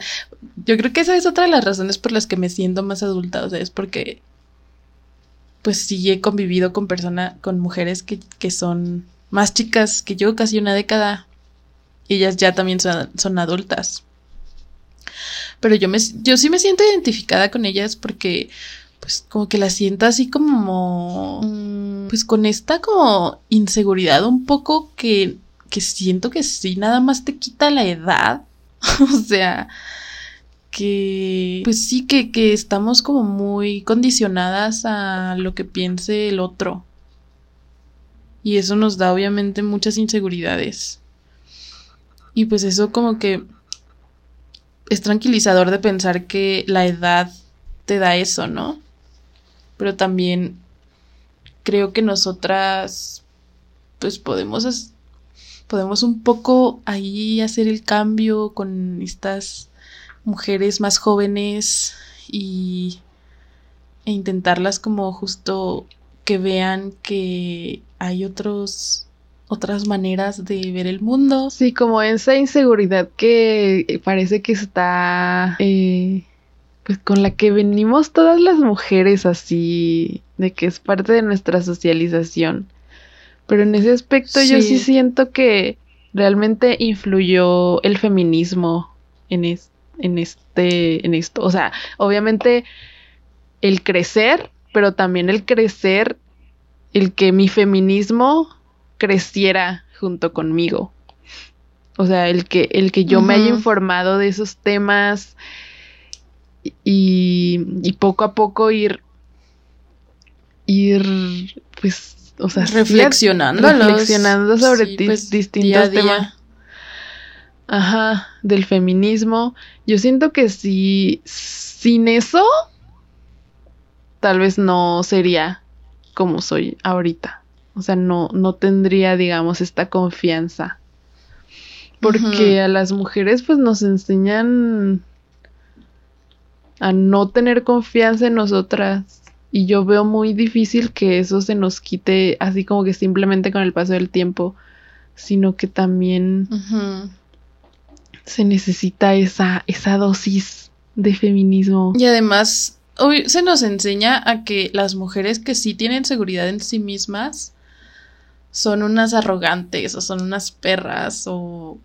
yo creo que esa es otra de las razones por las que me siento más adulta. O sea, es porque pues sí he convivido con personas, con mujeres que, que son más chicas que yo, casi una década. Y ellas ya también son, son adultas. Pero yo me yo sí me siento identificada con ellas porque pues como que la siento así como mm, pues con esta como inseguridad un poco que que siento que sí nada más te quita la edad. O sea que pues sí que, que estamos como muy condicionadas a lo que piense el otro. Y eso nos da obviamente muchas inseguridades y pues eso como que es tranquilizador de pensar que la edad te da eso, ¿no? Pero también creo que nosotras pues podemos podemos un poco ahí hacer el cambio con estas mujeres más jóvenes y e intentarlas como justo que vean que hay otros otras maneras de ver el mundo. Sí, como esa inseguridad que parece que está, eh, pues con la que venimos todas las mujeres así, de que es parte de nuestra socialización. Pero en ese aspecto yo sí Sí. siento que realmente influyó el feminismo en, es- en este, en esto. O sea, obviamente el crecer, pero también el crecer, el que mi feminismo creciera junto conmigo. O sea, el que, el que yo me haya informado de esos temas y, y poco a poco ir, ir, pues, o sea, reflexionando, reflexionando sobre pues, distintos temas. Ajá, del feminismo. Yo siento que si sin eso, tal vez no sería como soy ahorita. O sea, no, no tendría, digamos, esta confianza. Porque a las mujeres, pues, nos enseñan a no tener confianza en nosotras. Y yo veo muy difícil que eso se nos quite así como que simplemente con el paso del tiempo. Sino que también se necesita esa, esa dosis de feminismo. Y además, hoy se nos enseña a que las mujeres que sí tienen seguridad en sí mismas son unas arrogantes o son unas perras o,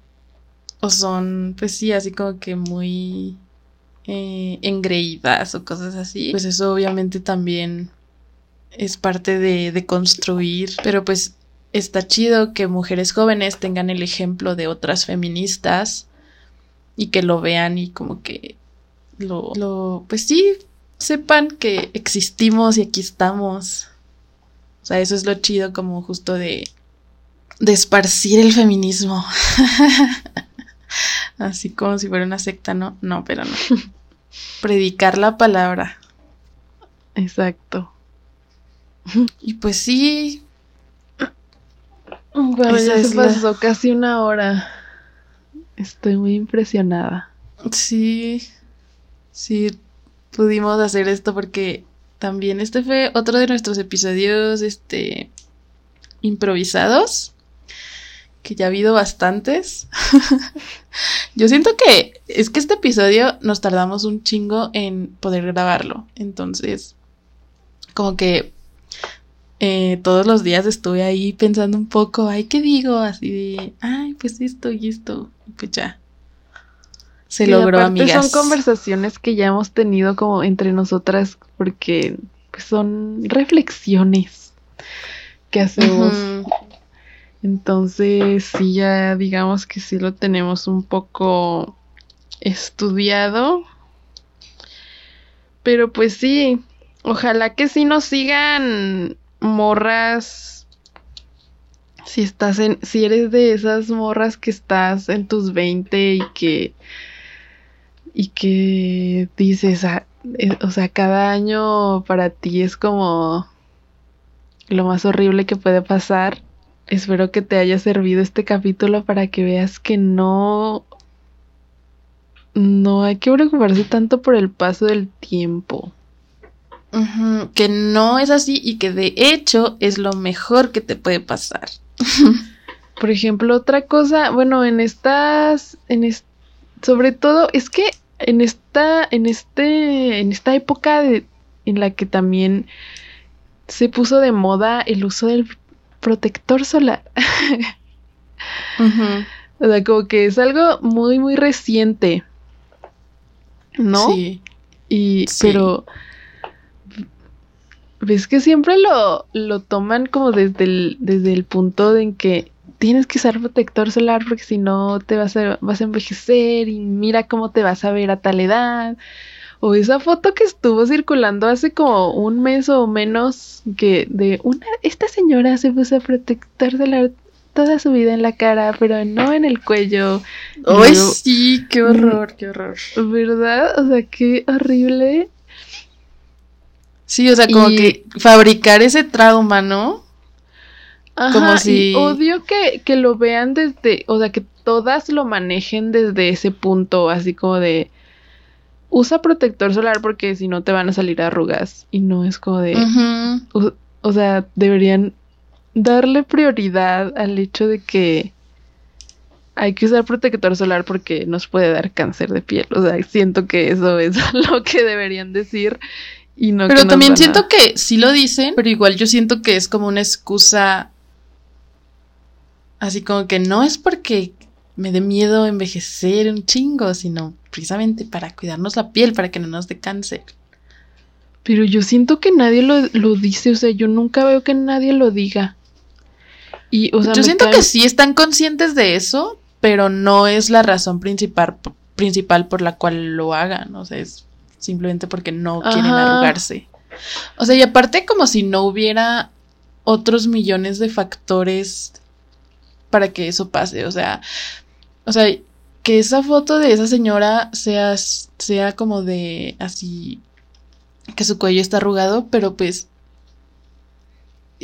o son, pues sí, así como que muy eh, engreídas o cosas así. Pues eso obviamente también es parte de, de construir, pero pues está chido que mujeres jóvenes tengan el ejemplo de otras feministas y que lo vean y como que lo, lo pues sí, sepan que existimos y aquí estamos. O sea, eso es lo chido como justo de, de esparcir el feminismo. Así como si fuera una secta, ¿no? No, pero no. Predicar la palabra. Exacto. Y pues sí. Bueno, Esa ya se la- pasó casi una hora. Estoy muy impresionada. Sí. Sí, pudimos hacer esto porque también este fue otro de nuestros episodios, este, improvisados. Que ya ha habido bastantes. Yo siento que es que este episodio nos tardamos un chingo en poder grabarlo. Entonces, como que eh, todos los días estuve ahí pensando un poco, ay, ¿qué digo? Así de, ay, pues esto y esto. Pues ya. Se Y logró, aparte amigas. Son conversaciones que ya hemos tenido como entre nosotras porque pues, son reflexiones que hacemos. Entonces, sí, ya digamos que sí lo tenemos un poco estudiado. Pero pues sí, ojalá que sí nos sigan morras. Si estás en, si eres de esas morras que estás en tus 20 y que y que dices, ah, eh, o sea, cada año para ti es como lo más horrible que puede pasar. Espero que te haya servido este capítulo para que veas que no no hay que preocuparse tanto por el paso del tiempo. Que no es así y que de hecho es lo mejor que te puede pasar. Por ejemplo, otra cosa, bueno, en estas, en sobre todo, es que en esta, en este, en esta época de, en la que también se puso de moda el uso del protector solar. Ujú. O sea, como que es algo muy, muy reciente. ¿No? Sí. Y, Sí. pero ves que siempre lo, lo toman como desde el, desde el punto de en que tienes que usar protector solar porque si no te vas a, vas a envejecer y mira cómo te vas a ver a tal edad. O esa foto que estuvo circulando hace como un mes o menos que de una, esta señora se puso protector solar toda su vida en la cara, pero no en el cuello. Ay, sí, qué horror, qué horror. ¿Verdad? O sea, qué horrible. Sí, o sea, como Y- que fabricar ese trauma, ¿no? Ajá, Como y si- odio que, que lo vean desde, o sea, que todas lo manejen desde ese punto, así como de usa protector solar porque si no te van a salir arrugas y no es como de, o, o sea, deberían darle prioridad al hecho de que hay que usar protector solar porque nos puede dar cáncer de piel, o sea, siento que eso es lo que deberían decir y no Pero también a- siento que sí lo dicen, pero igual yo siento que es como una excusa. Así como que no es porque me dé miedo envejecer un chingo, sino precisamente para cuidarnos la piel, para que no nos dé cáncer. Pero yo siento que nadie lo, lo dice, o sea, yo nunca veo que nadie lo diga. Y, o sea, yo siento cae- que sí están conscientes de eso, pero no es la razón principal, principal por la cual lo hagan. O sea, es simplemente porque no quieren arrugarse. O sea, y aparte como si no hubiera otros millones de factores para que eso pase. O sea, o sea, que esa foto de esa señora sea, sea como de así, que su cuello está arrugado, pero pues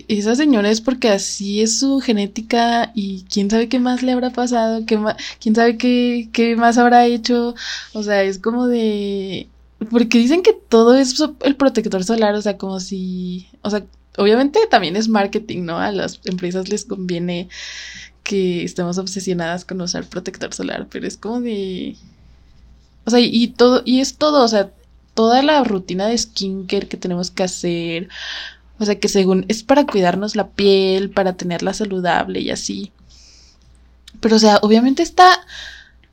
esa señora es porque así es su genética y quién sabe qué más le habrá pasado, qué quién sabe qué, qué más habrá hecho. O sea, es como de... Porque dicen que todo es el protector solar, o sea, como si... O sea, obviamente también es marketing, ¿no? A las empresas les conviene que estemos obsesionadas con usar protector solar, pero es como de... O sea, y todo, y es todo, o sea, toda la rutina de skincare que tenemos que hacer, o sea, que según es para cuidarnos la piel, para tenerla saludable y así. Pero, o sea, obviamente está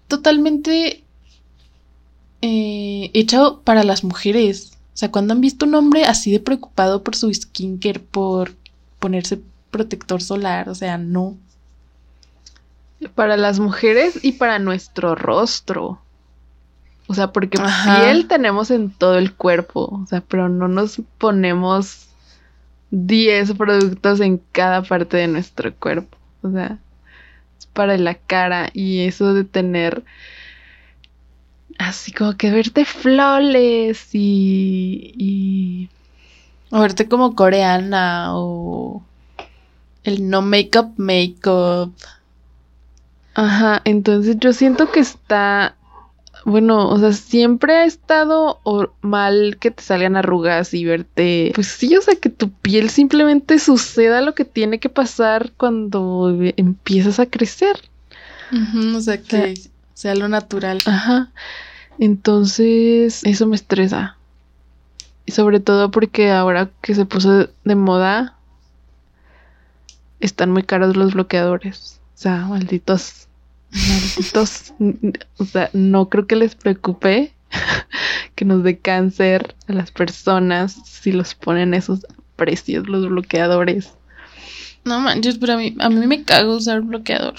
totalmente eh, para las mujeres. O sea, cuando han visto un hombre así de preocupado por su skincare, por ponerse protector solar, o sea, no. Para las mujeres y para nuestro rostro. O sea, porque Ajá. piel tenemos en todo el cuerpo, o sea, pero no nos ponemos 10 productos en cada parte de nuestro cuerpo. O sea, es para la cara y eso de tener así como que verte flores y, y O verte como coreana o el no make-up, make-up. Ajá, entonces yo siento que está, bueno, o sea, siempre ha estado mal que te salgan arrugas y verte, pues sí, o sea, que tu piel simplemente suceda lo que tiene que pasar cuando empiezas a crecer. Ujú, o sea, que sea lo natural. Ajá, entonces eso me estresa. Y sobre todo porque ahora que se puso de moda, están muy caros los bloqueadores. O sea, malditos, malditos. o sea, no creo que les preocupe que nos dé cáncer a las personas si los ponen esos precios, los bloqueadores. No manches, pero a mí, a mí me cago usar bloqueador.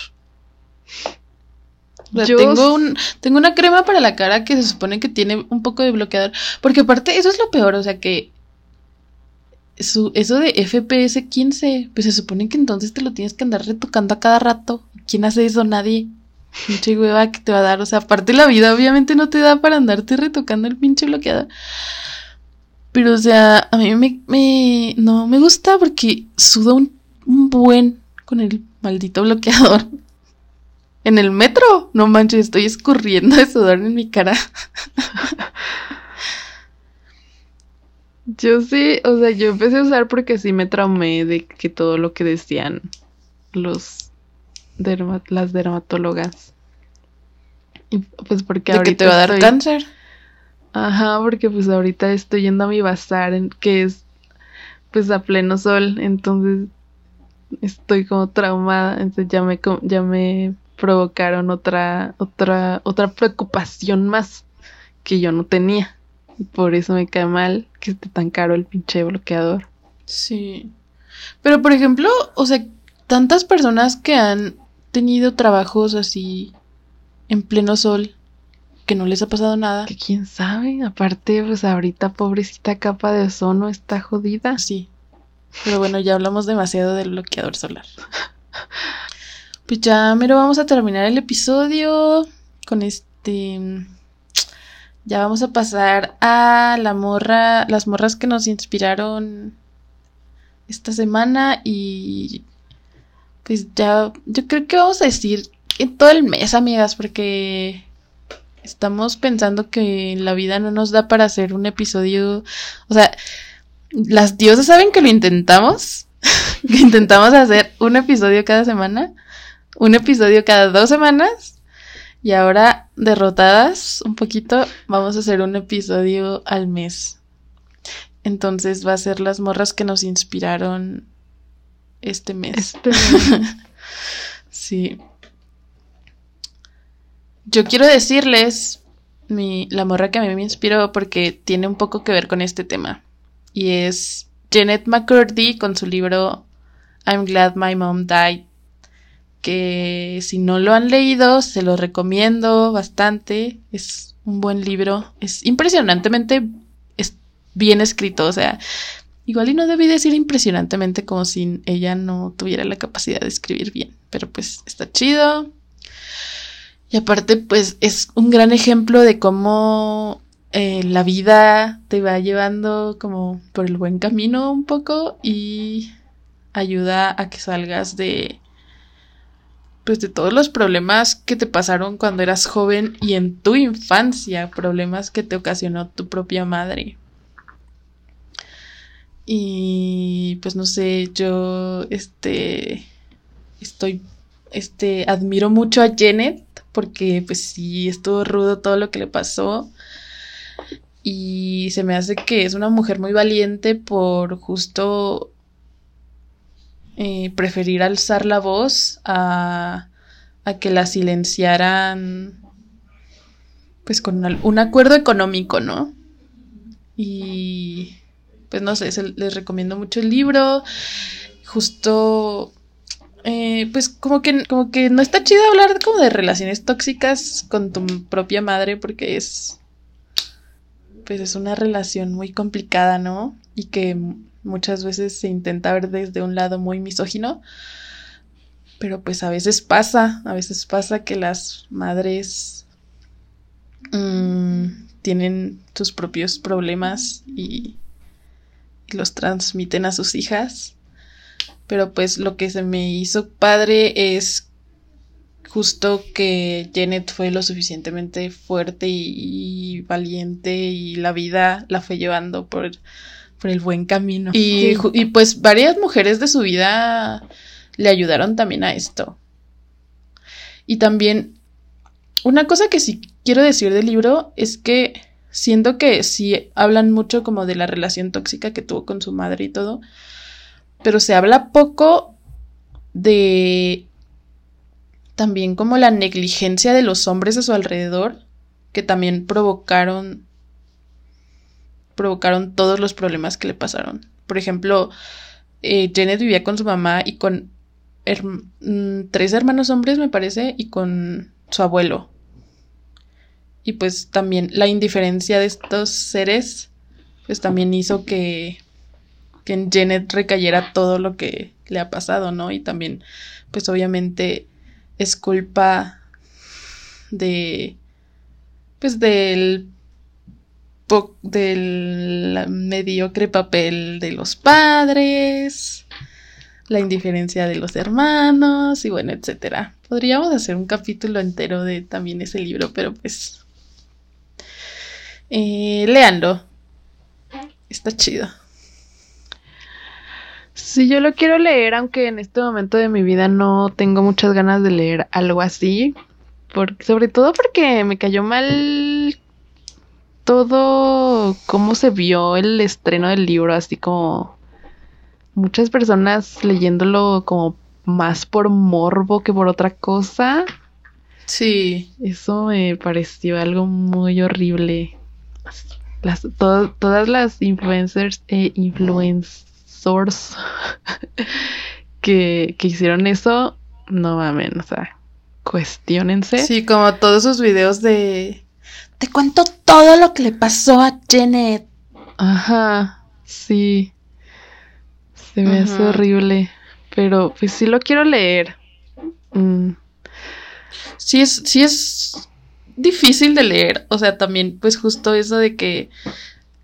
O sea, Yo tengo, un, tengo una crema para la cara que se supone que tiene un poco de bloqueador. Porque aparte, eso es lo peor, o sea que su, eso de FPS 15, pues se supone que entonces te lo tienes que andar retocando a cada rato. ¿Quién hace eso? Nadie. Pinche hueva que te va a dar. O sea, aparte la vida obviamente no te da para andarte retocando el pinche bloqueador. Pero, o sea, a mí me, me- no me gusta porque suda un, un buen con el maldito bloqueador. En el metro, no manches, estoy escurriendo de sudor en mi cara. Yo sí, o sea, yo empecé a usar porque sí me traumé de que todo lo que decían los las dermatólogas. Y pues porque De que ahorita te va a dar estoy- cáncer. Ajá, porque pues ahorita estoy yendo a mi bazar en, que es pues a pleno sol, entonces estoy como traumada, entonces ya me ya me provocaron otra otra otra preocupación más que yo no tenía. Y por eso me cae mal que esté tan caro el pinche bloqueador. Sí. Pero, por ejemplo, o sea, tantas personas que han tenido trabajos así en pleno sol que no les ha pasado nada. Que quién sabe, aparte pues ahorita pobrecita capa de ozono está jodida. Sí. Pero bueno, ya hablamos demasiado del bloqueador solar. Pues ya mero vamos a terminar el episodio con este. Ya vamos a pasar a la morra, las morras que nos inspiraron esta semana y pues ya, yo creo que vamos a decir en todo el mes, amigas, porque estamos pensando que la vida no nos da para hacer un episodio, o sea, las diosas saben que lo intentamos, que intentamos hacer un episodio cada semana, un episodio cada dos semanas, y ahora derrotadas un poquito, vamos a hacer un episodio al mes. Entonces va a ser las morras que nos inspiraron este mes. Este, Sí. Yo quiero decirles mi, la morra que a mí me inspiró porque tiene un poco que ver con este tema. Y es Janet McCurdy con su libro I'm Glad My Mom Died. Que si no lo han leído, se lo recomiendo bastante. Es un buen libro. Es impresionantemente es bien escrito. O sea, igual y no debí decir impresionantemente como si ella no tuviera la capacidad de escribir bien. Pero pues está chido. Y aparte, pues es un gran ejemplo de cómo eh, la vida te va llevando como por el buen camino un poco y ayuda a que salgas de pues de todos los problemas que te pasaron cuando eras joven y en tu infancia, problemas que te ocasionó tu propia madre. Y pues no sé, yo este estoy este admiro mucho a Janet porque pues sí estuvo rudo todo lo que le pasó y se me hace que es una mujer muy valiente por justo eh, preferir alzar la voz a, que la silenciaran pues con un acuerdo económico, ¿no? Y pues no sé, se- les recomiendo mucho el libro. justo eh, pues como que, como que no está chido hablar como de relaciones tóxicas con tu propia madre porque es, pues es una relación muy complicada, ¿no? Y que muchas veces se intenta ver desde un lado muy misógino, pero pues a veces pasa, a veces pasa que las madres mmm, tienen sus propios problemas y, y los transmiten a sus hijas. Pero pues lo que se me hizo padre es justo que Janet fue lo suficientemente fuerte y, valiente y la vida la fue llevando por, por el buen camino. Y, y, pues varias mujeres de su vida le ayudaron también a esto. Y también una cosa que sí quiero decir del libro es que siento que sí hablan mucho como de la relación tóxica que tuvo con su madre y todo, pero se habla poco de también como la negligencia de los hombres a su alrededor, que también provocaron provocaron todos los problemas que le pasaron. Por ejemplo, eh, Janet vivía con su mamá y con mm, tres hermanos hombres, me parece, y con su abuelo. Y pues también la indiferencia de estos seres, pues también hizo que que en Janet recayera todo lo que le ha pasado, ¿no? Y también, pues obviamente es culpa de, pues del, del mediocre papel de los padres, la indiferencia de los hermanos y bueno, etcétera. Podríamos hacer un capítulo entero de también ese libro, pero pues eh, leanlo. Está chido. Sí, yo lo quiero leer, aunque en este momento de mi vida no tengo muchas ganas de leer algo así. sobre todo porque me cayó mal todo cómo se vio el estreno del libro, así como muchas personas leyéndolo como más por morbo que por otra cosa. Sí. Eso me pareció algo muy horrible. Las, todas las influencers e influencers source que, hicieron eso, no mames, o sea, cuestionense. Sí, como todos esos videos de... Te cuento todo lo que le pasó a Janet. Ajá, sí. Se me hace horrible. Pero pues sí lo quiero leer. Mm. Sí es, sí es difícil de leer. O sea, también pues justo eso de que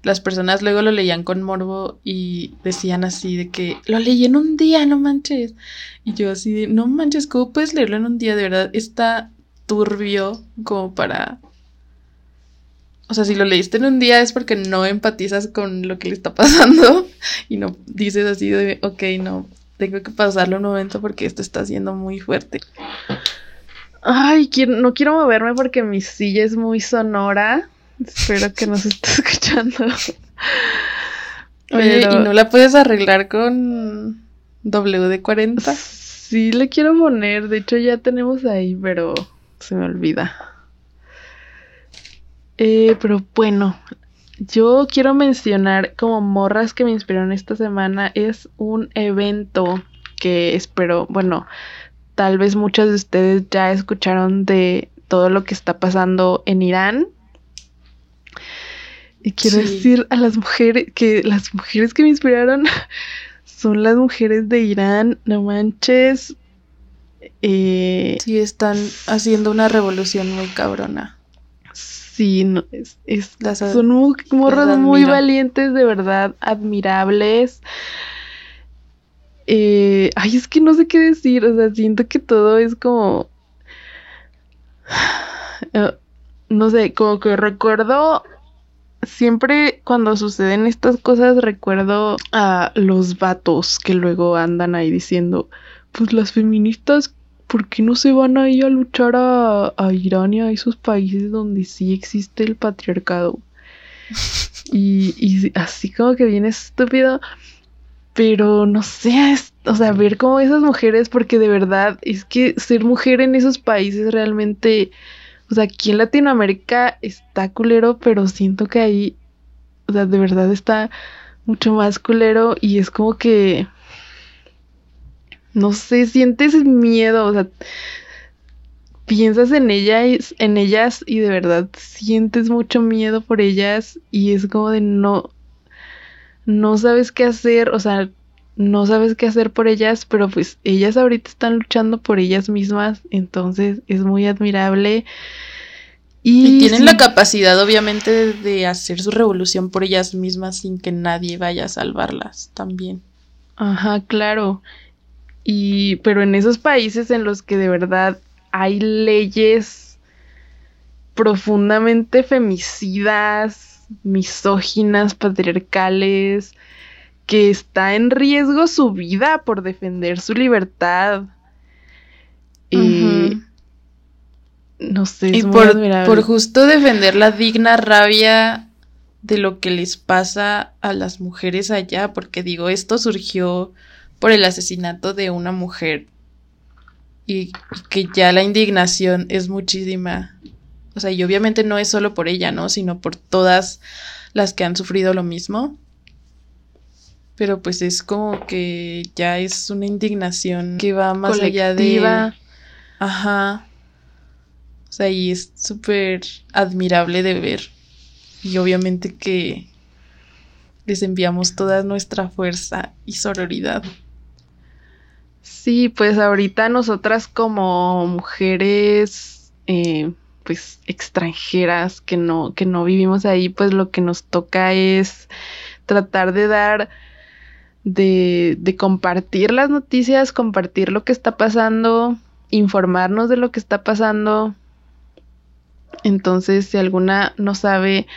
las personas luego lo leían con morbo y decían así de que lo leí en un día, no manches. Y yo así de, no manches, ¿cómo puedes leerlo en un día? De verdad, está turbio como para... O sea, si lo leíste en un día es porque no empatizas con lo que le está pasando y no dices así de, ok, no, tengo que pasarlo un momento porque esto está siendo muy fuerte. Ay, no quiero moverme porque mi silla es muy sonora. Espero que nos esté escuchando. Oye, ¿y no la puedes arreglar con WD-40? Sí, le quiero poner. De hecho, ya tenemos ahí, pero se me olvida. Eh, pero bueno, yo quiero mencionar como morras que me inspiraron esta semana. Es un evento que espero, bueno, tal vez muchas de ustedes ya escucharon de todo lo que está pasando en Irán y quiero decir a las mujeres que las mujeres que me inspiraron son las mujeres de Irán, no manches. Eh, sí, están haciendo una revolución muy cabrona. Sí, no, es, son morras muy valientes, de verdad, admirables. Eh, ay, es que no sé qué decir, o sea, siento que todo es como... Eh, no sé, como que recuerdo siempre cuando suceden estas cosas recuerdo a los vatos que luego andan ahí diciendo, pues las feministas, ¿por qué no se van ahí a luchar a, Irán y a esos países donde sí existe el patriarcado? y, y así como que viene estúpido, pero no sé, o sea, ver como esas mujeres, porque de verdad es que ser mujer en esos países realmente o sea, aquí en Latinoamérica está culero, pero siento que ahí, o sea, de verdad está mucho más culero y es como que no sé, sientes miedo, o sea, piensas en ellas, en ellas y de verdad sientes mucho miedo por ellas y es como de no, no sabes qué hacer, o sea, no sabes qué hacer por ellas, pero pues ellas ahorita están luchando por ellas mismas, entonces es muy admirable. Y, tienen la capacidad, obviamente, de hacer su revolución por ellas mismas sin que nadie vaya a salvarlas también. Ajá, claro. Y, pero en esos países en los que de verdad hay leyes profundamente femicidas, misóginas, patriarcales, que está en riesgo su vida por defender su libertad. Y no sé, y por, por justo defender la digna rabia de lo que les pasa a las mujeres allá, porque digo, esto surgió por el asesinato de una mujer y, que ya la indignación es muchísima. O sea, y obviamente no es solo por ella, ¿no? Sino por todas las que han sufrido lo mismo. Pero pues es como que ya es una indignación que va más allá de... Ajá. O sea, y es súper admirable de ver. Y obviamente que les enviamos toda nuestra fuerza y sororidad. Sí, pues ahorita nosotras como mujeres, eh, pues extranjeras que no, que no vivimos ahí, pues lo que nos toca es tratar de dar, de, de compartir las noticias, compartir lo que está pasando, informarnos de lo que está pasando, entonces, si alguna no sabe,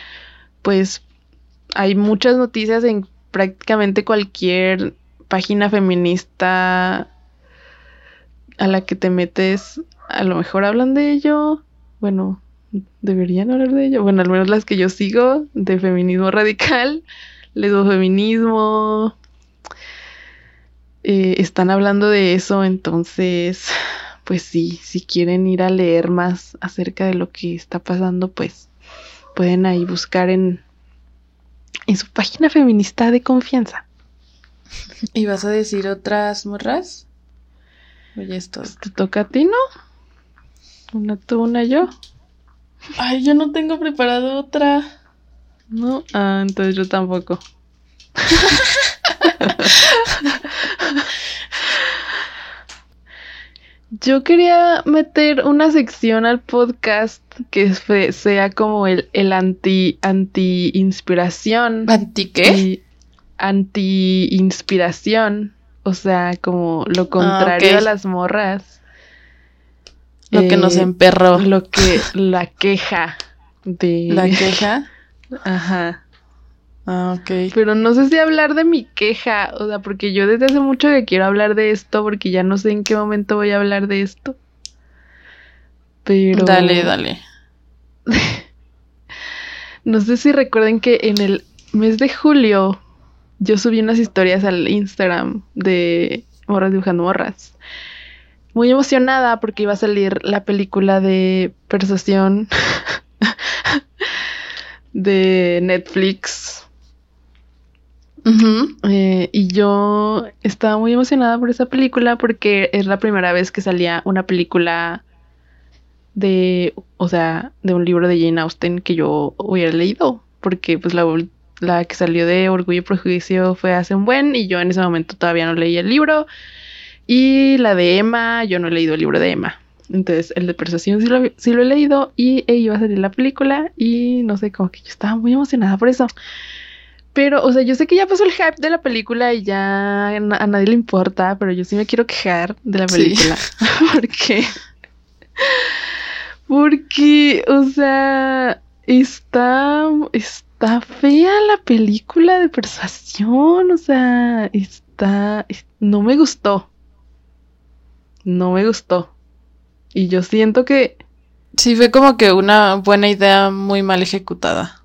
pues hay muchas noticias en prácticamente cualquier página feminista a la que te metes. A lo mejor hablan de ello. Bueno, deberían hablar de ello. Bueno, al menos las que yo sigo de feminismo radical, lesbofeminismo. Eh, están hablando de eso, entonces pues sí, si quieren ir a leer más acerca de lo que está pasando, pues pueden ahí buscar en, en su página feminista de confianza. ¿Y vas a decir otras morras? Oye, esto. ¿Te toca a ti, no? Una tú, una yo. Ay, yo no tengo preparado otra. No, ah, entonces yo tampoco. Yo quería meter una sección al podcast que sea como el, el anti, anti inspiración. ¿Anti qué? Anti inspiración. O sea, como lo ah, contrario a las morras. Lo que nos eh, emperró. Lo que, la queja de. ¿La queja? Ajá. Ah, ok. Pero no sé si hablar de mi queja, o sea, porque yo desde hace mucho que quiero hablar de esto, porque ya no sé en qué momento voy a hablar de esto. Pero... Dale, dale. no sé si recuerden que en el mes de julio yo subí unas historias al Instagram de Morras dibujando morras. Muy emocionada porque iba a salir la película de Persuasión de Netflix eh, y yo estaba muy emocionada por esa película porque es la primera vez que salía una película de, o sea, de un libro de Jane Austen que yo hubiera leído, porque pues la, la que salió de Orgullo y Prejuicio fue hace un buen y yo en ese momento todavía no leía el libro. Y la de Emma, yo no he leído el libro de Emma. Entonces, el de Persuasión sí lo, sí lo he leído y iba a salir la película y no sé, como que yo estaba muy emocionada por eso. Pero, o sea, yo sé que ya pasó el hype de la película y ya a nadie le importa, pero yo sí me quiero quejar de la película. porque. Porque, o sea, está. Está fea la película de persuasión. O sea, está. No me gustó. No me gustó. Y yo siento que. Sí, fue como que una buena idea muy mal ejecutada.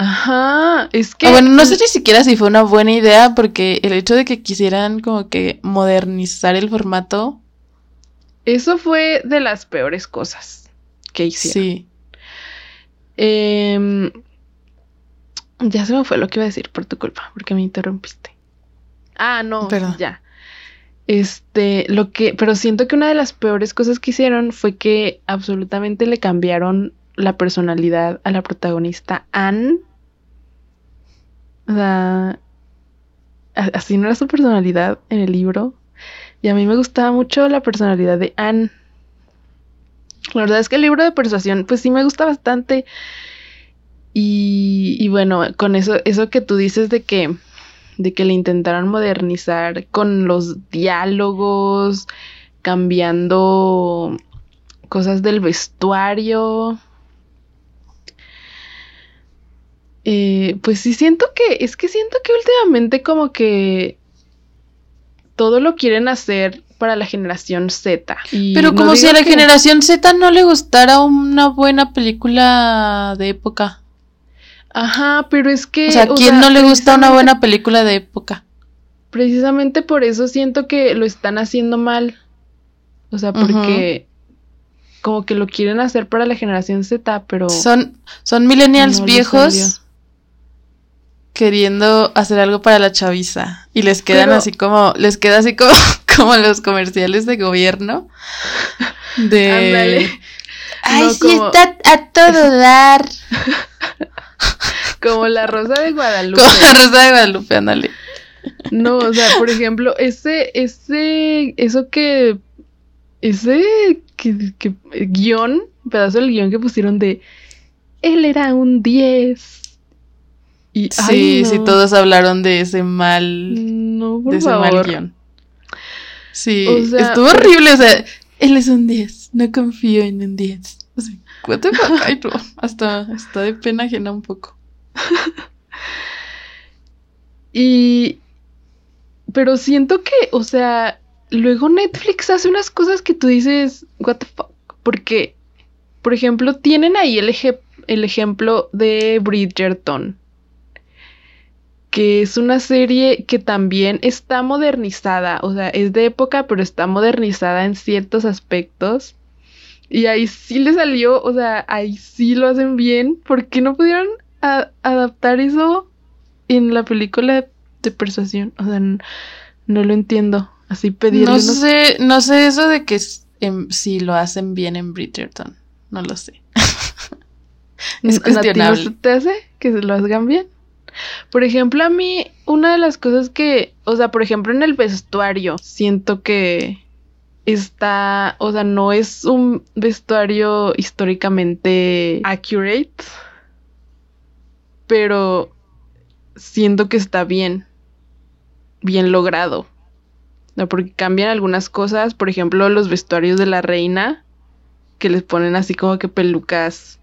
Ajá, es que... Ah, bueno, no sé ni siquiera si fue una buena idea porque el hecho de que quisieran como que modernizar el formato... Eso fue de las peores cosas que hicieron. Sí. Em, ya se me fue lo que iba a decir por tu culpa, porque me interrumpiste. Ah, no, Perdón. ya. Este, lo que, pero siento que una de las peores cosas que hicieron fue que absolutamente le cambiaron la personalidad a la protagonista Anne. O sea, así no era su personalidad en el libro. Y a mí me gustaba mucho la personalidad de Anne. La verdad es que el libro de persuasión, pues sí me gusta bastante. Y, y bueno, con eso, eso que tú dices de que, de que le intentaron modernizar con los diálogos, cambiando cosas del vestuario. Eh, pues sí siento que, es que siento que últimamente como que todo lo quieren hacer para la generación Z. Pero como si a la generación Z no le gustara una buena película de época. Ajá, pero es que... O sea, ¿a quién no le gusta una buena película de época? Precisamente por eso siento que lo están haciendo mal. O sea, porque como que lo quieren hacer para la generación Z, pero... Son, son millennials viejos queriendo hacer algo para la chaviza y les quedan así como les queda así como como los comerciales de gobierno de Ándale. ay sí está a todo dar como la rosa de Guadalupe como la rosa de Guadalupe ándale no o sea por ejemplo ese ese eso que ese que, que guion pedazo del guion que pusieron de él era un 10 sí, sí, todos hablaron de ese mal. No, por de ese favor. mal guion. Sí, estuvo horrible. O sea, él es un 10. No confío en un 10. O sea, what the fuck? Ay, no. Hasta, hasta de pena ajena un poco. y. Pero siento que, o sea, luego Netflix hace unas cosas que tú dices, what the fuck. Porque, por ejemplo, tienen ahí el, ej el ejemplo de Bridgerton que es una serie que también está modernizada, o sea, es de época, pero está modernizada en ciertos aspectos. Y ahí sí le salió, o sea, ahí sí lo hacen bien. ¿Por qué no pudieron adaptar eso en la película de, persuasión? O sea, no, lo entiendo. Así pedirle. No sé, no sé eso de que si lo hacen bien en Bridgerton. No lo sé. es cuestionable. ¿No te hace que se lo hagan bien? Por ejemplo, a mí, una de las cosas que, o sea, por ejemplo, en el vestuario, siento que está, o sea, no es un vestuario históricamente accurate, pero siento que está bien, bien logrado. porque cambian algunas cosas, por ejemplo, los vestuarios de la reina, que les ponen así como que pelucas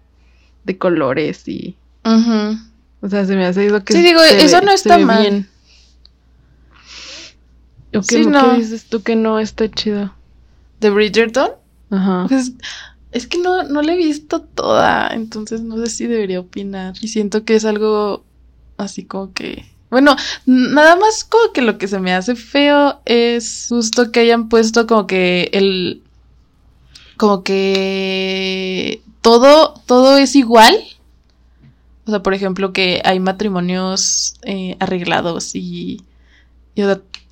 de colores y... O sea, se me ha ido que. Sí, digo, eso no está mal. Bien. ¿O qué, sí, no. ¿Qué dices tú que no está chido? ¿De Bridgerton? Ajá. Pues, es que no, no la he visto toda, entonces no sé si debería opinar. Y siento que es algo así como que. Bueno, nada más como que lo que se me hace feo es justo que hayan puesto como que el. Como que todo, todo es igual o sea, por ejemplo, que hay matrimonios eh, arreglados y, y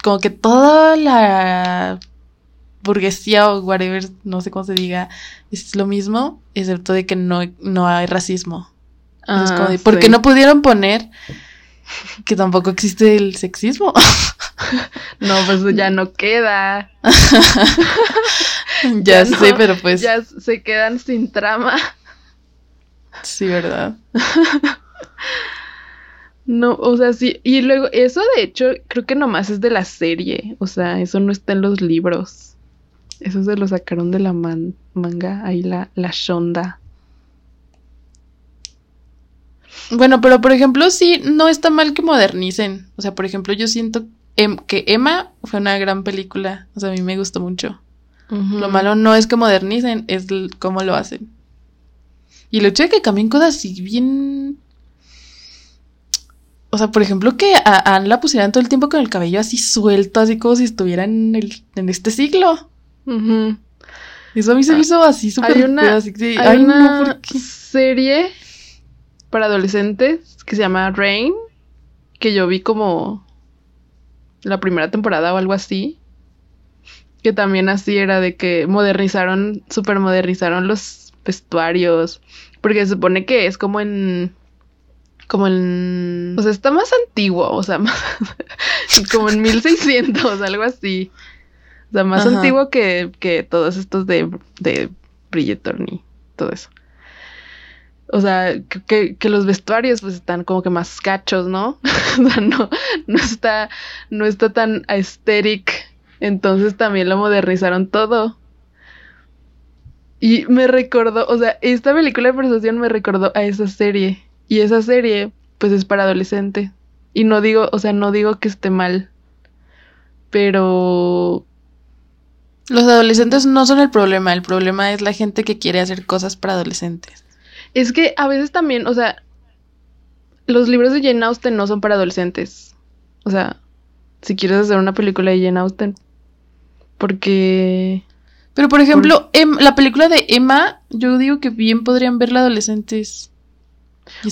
como que toda la burguesía o whatever, no sé cómo se diga, es lo mismo, excepto de que no, no hay racismo. Ah, ¿Por qué no pudieron poner que tampoco existe el sexismo? no, pues ya no queda. ya, sé, pero pues. Ya se quedan sin trama. Sí, ¿verdad? no, o sea, sí. Y luego, eso de hecho, creo que nomás es de la serie. O sea, eso no está en los libros. Eso se lo sacaron de la manga. Ahí la, la Shonda. Bueno, pero por ejemplo, sí, no está mal que modernicen. O sea, por ejemplo, yo siento em, que Emma fue una gran película. O sea, a mí me gustó mucho. Lo malo no es que modernicen, es cómo lo hacen. Y el hecho de que cambien cosas así bien. O sea, por ejemplo, que a Anne la pusieran todo el tiempo con el cabello así suelto, así como si estuviera en, el, en este siglo. Eso a mí se me hizo así súper Hay una, hay una serie para adolescentes que se llama Rain, que yo vi como la primera temporada o algo así. Que también así era de que modernizaron, super modernizaron los vestuarios. Porque se supone que es como en. Como en. O sea, está más antiguo, o sea, más, como en 1600, algo así. O sea, más Ajá. antiguo que, que todos estos de, de Bridgerton y todo eso. O sea, que, que, que los vestuarios pues están como que más cachos, ¿no? o sea, no, no está, no está tan aesthetic. Entonces también lo modernizaron todo. Y me recordó, o sea, esta película de persuasión me recordó a esa serie. Y esa serie, pues es para adolescente. Y no digo, o sea, no digo que esté mal. Pero Los adolescentes no son el problema, el problema es la gente que quiere hacer cosas para adolescentes. es que a veces también, o sea, los libros de Jane Austen no son para adolescentes. O sea, si quieres hacer una película de Jane Austen. Porque... Pero por ejemplo, Em- la película de Emma, yo digo que bien podrían verla adolescentes.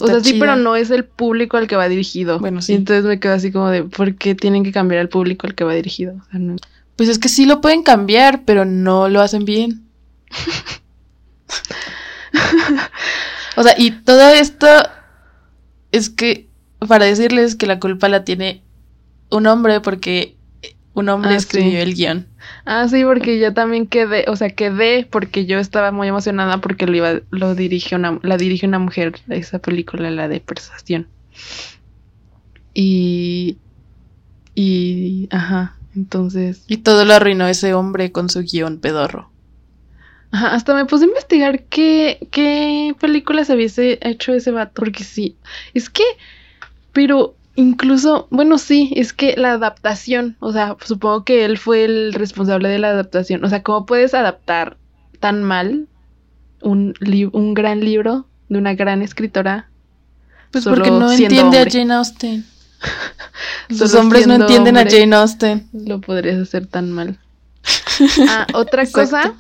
O sea, sí, pero no es el público al que va dirigido. Bueno, sí. Y entonces me quedo así como de, ¿por qué tienen que cambiar al público al que va dirigido? O sea, no. Pues es que sí lo pueden cambiar, pero no lo hacen bien. o sea, y todo esto es que para decirles que la culpa la tiene un hombre porque un hombre Ah, escribió sí. el guion. Ah, sí, porque yo también quedé, o sea, quedé porque yo estaba muy emocionada porque lo iba, lo dirige una, la dirige una mujer, esa película, la de persuasión. Y, y, ajá, entonces, Y todo lo arruinó ese hombre con su guion pedorro. ajá, hasta me puse a investigar qué, qué películas hubiese hecho ese vato, porque sí, es que, pero incluso, bueno, sí, es que la adaptación, o sea, supongo que él fue el responsable de la adaptación, o sea, ¿cómo puedes adaptar tan mal un, un gran libro de una gran escritora? Pues solo porque no entiende hombre? a Jane Austen. Los hombres no entienden a. Jane Austen. Lo podrías hacer tan mal. Ah, otra cosa,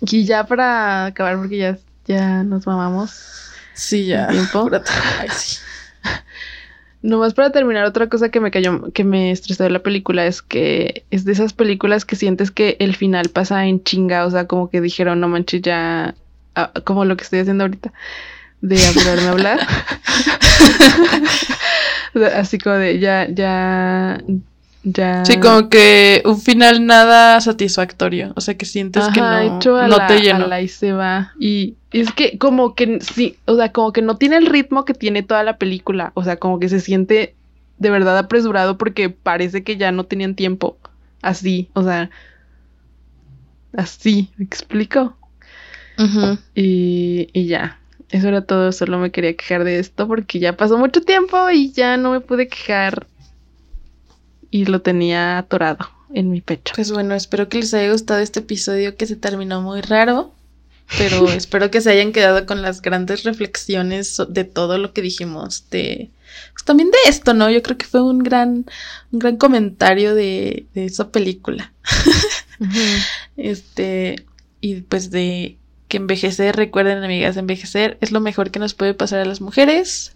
y ya para acabar, porque ya, ya nos mamamos. Sí, ya. ¿Tiempo? Ay, sí. Nomás para terminar, otra cosa que me cayó, que me estresó de la película es que es de esas películas que sientes que el final pasa en chinga, o sea, como que dijeron, no manches, ya, ah, como lo que estoy haciendo ahorita, de apurarme a hablar. Así como de, ya, ya, ya. Sí, como que un final nada satisfactorio. O sea, que sientes que no, hecho a no la, te a llenó. la y se va. Y es que como que sí, o sea, como que no tiene el ritmo que tiene toda la película. O sea, como que se siente de verdad apresurado porque parece que ya no tenían tiempo. Así, o sea, así, ¿me explico? Y, y ya, eso era todo, solo me quería quejar de esto porque ya pasó mucho tiempo y ya no me pude quejar y lo tenía atorado en mi pecho. Pues bueno, espero que les haya gustado este episodio que se terminó muy raro. Pero espero que se hayan quedado con las grandes reflexiones de todo lo que dijimos. De, pues también de esto, ¿no? Yo creo que fue un gran, un gran comentario de, de esa película. Este, y pues de que envejecer, recuerden amigas, envejecer es lo mejor que nos puede pasar a las mujeres.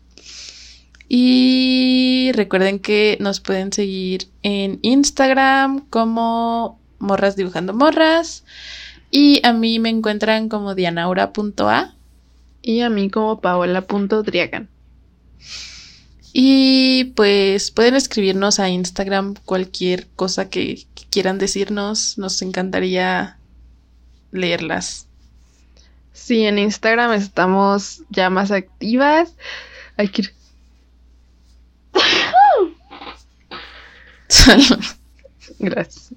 Y recuerden que nos pueden seguir en Instagram como morras dibujando morras. Y a mí me encuentran como dianaura.a. Y a mí como Paola.driagan. Y pues pueden escribirnos a Instagram cualquier cosa que, que quieran decirnos. Nos encantaría leerlas. Sí, en Instagram estamos ya más activas. Hay que ir- Gracias.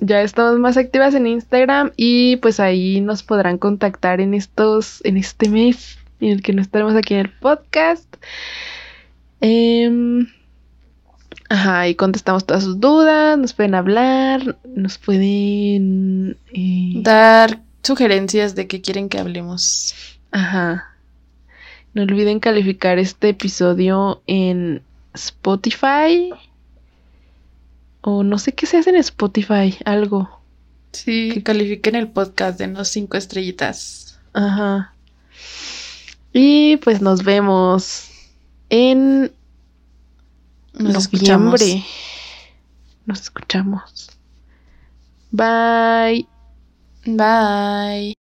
Ya estamos más activas en Instagram y pues ahí nos podrán contactar en estos, en este mes en el que no estaremos aquí en el podcast. Em, ajá, y contestamos todas sus dudas, nos pueden hablar, nos pueden... eh, Dar sugerencias de qué quieren que hablemos. Ajá. No olviden calificar este episodio en Spotify. O no sé qué se hace en Spotify, algo. Sí, que califiquen el podcast, denos cinco estrellitas. Ajá. Y pues nos vemos en Nos escuchamos. Nos escuchamos. Bye. Bye.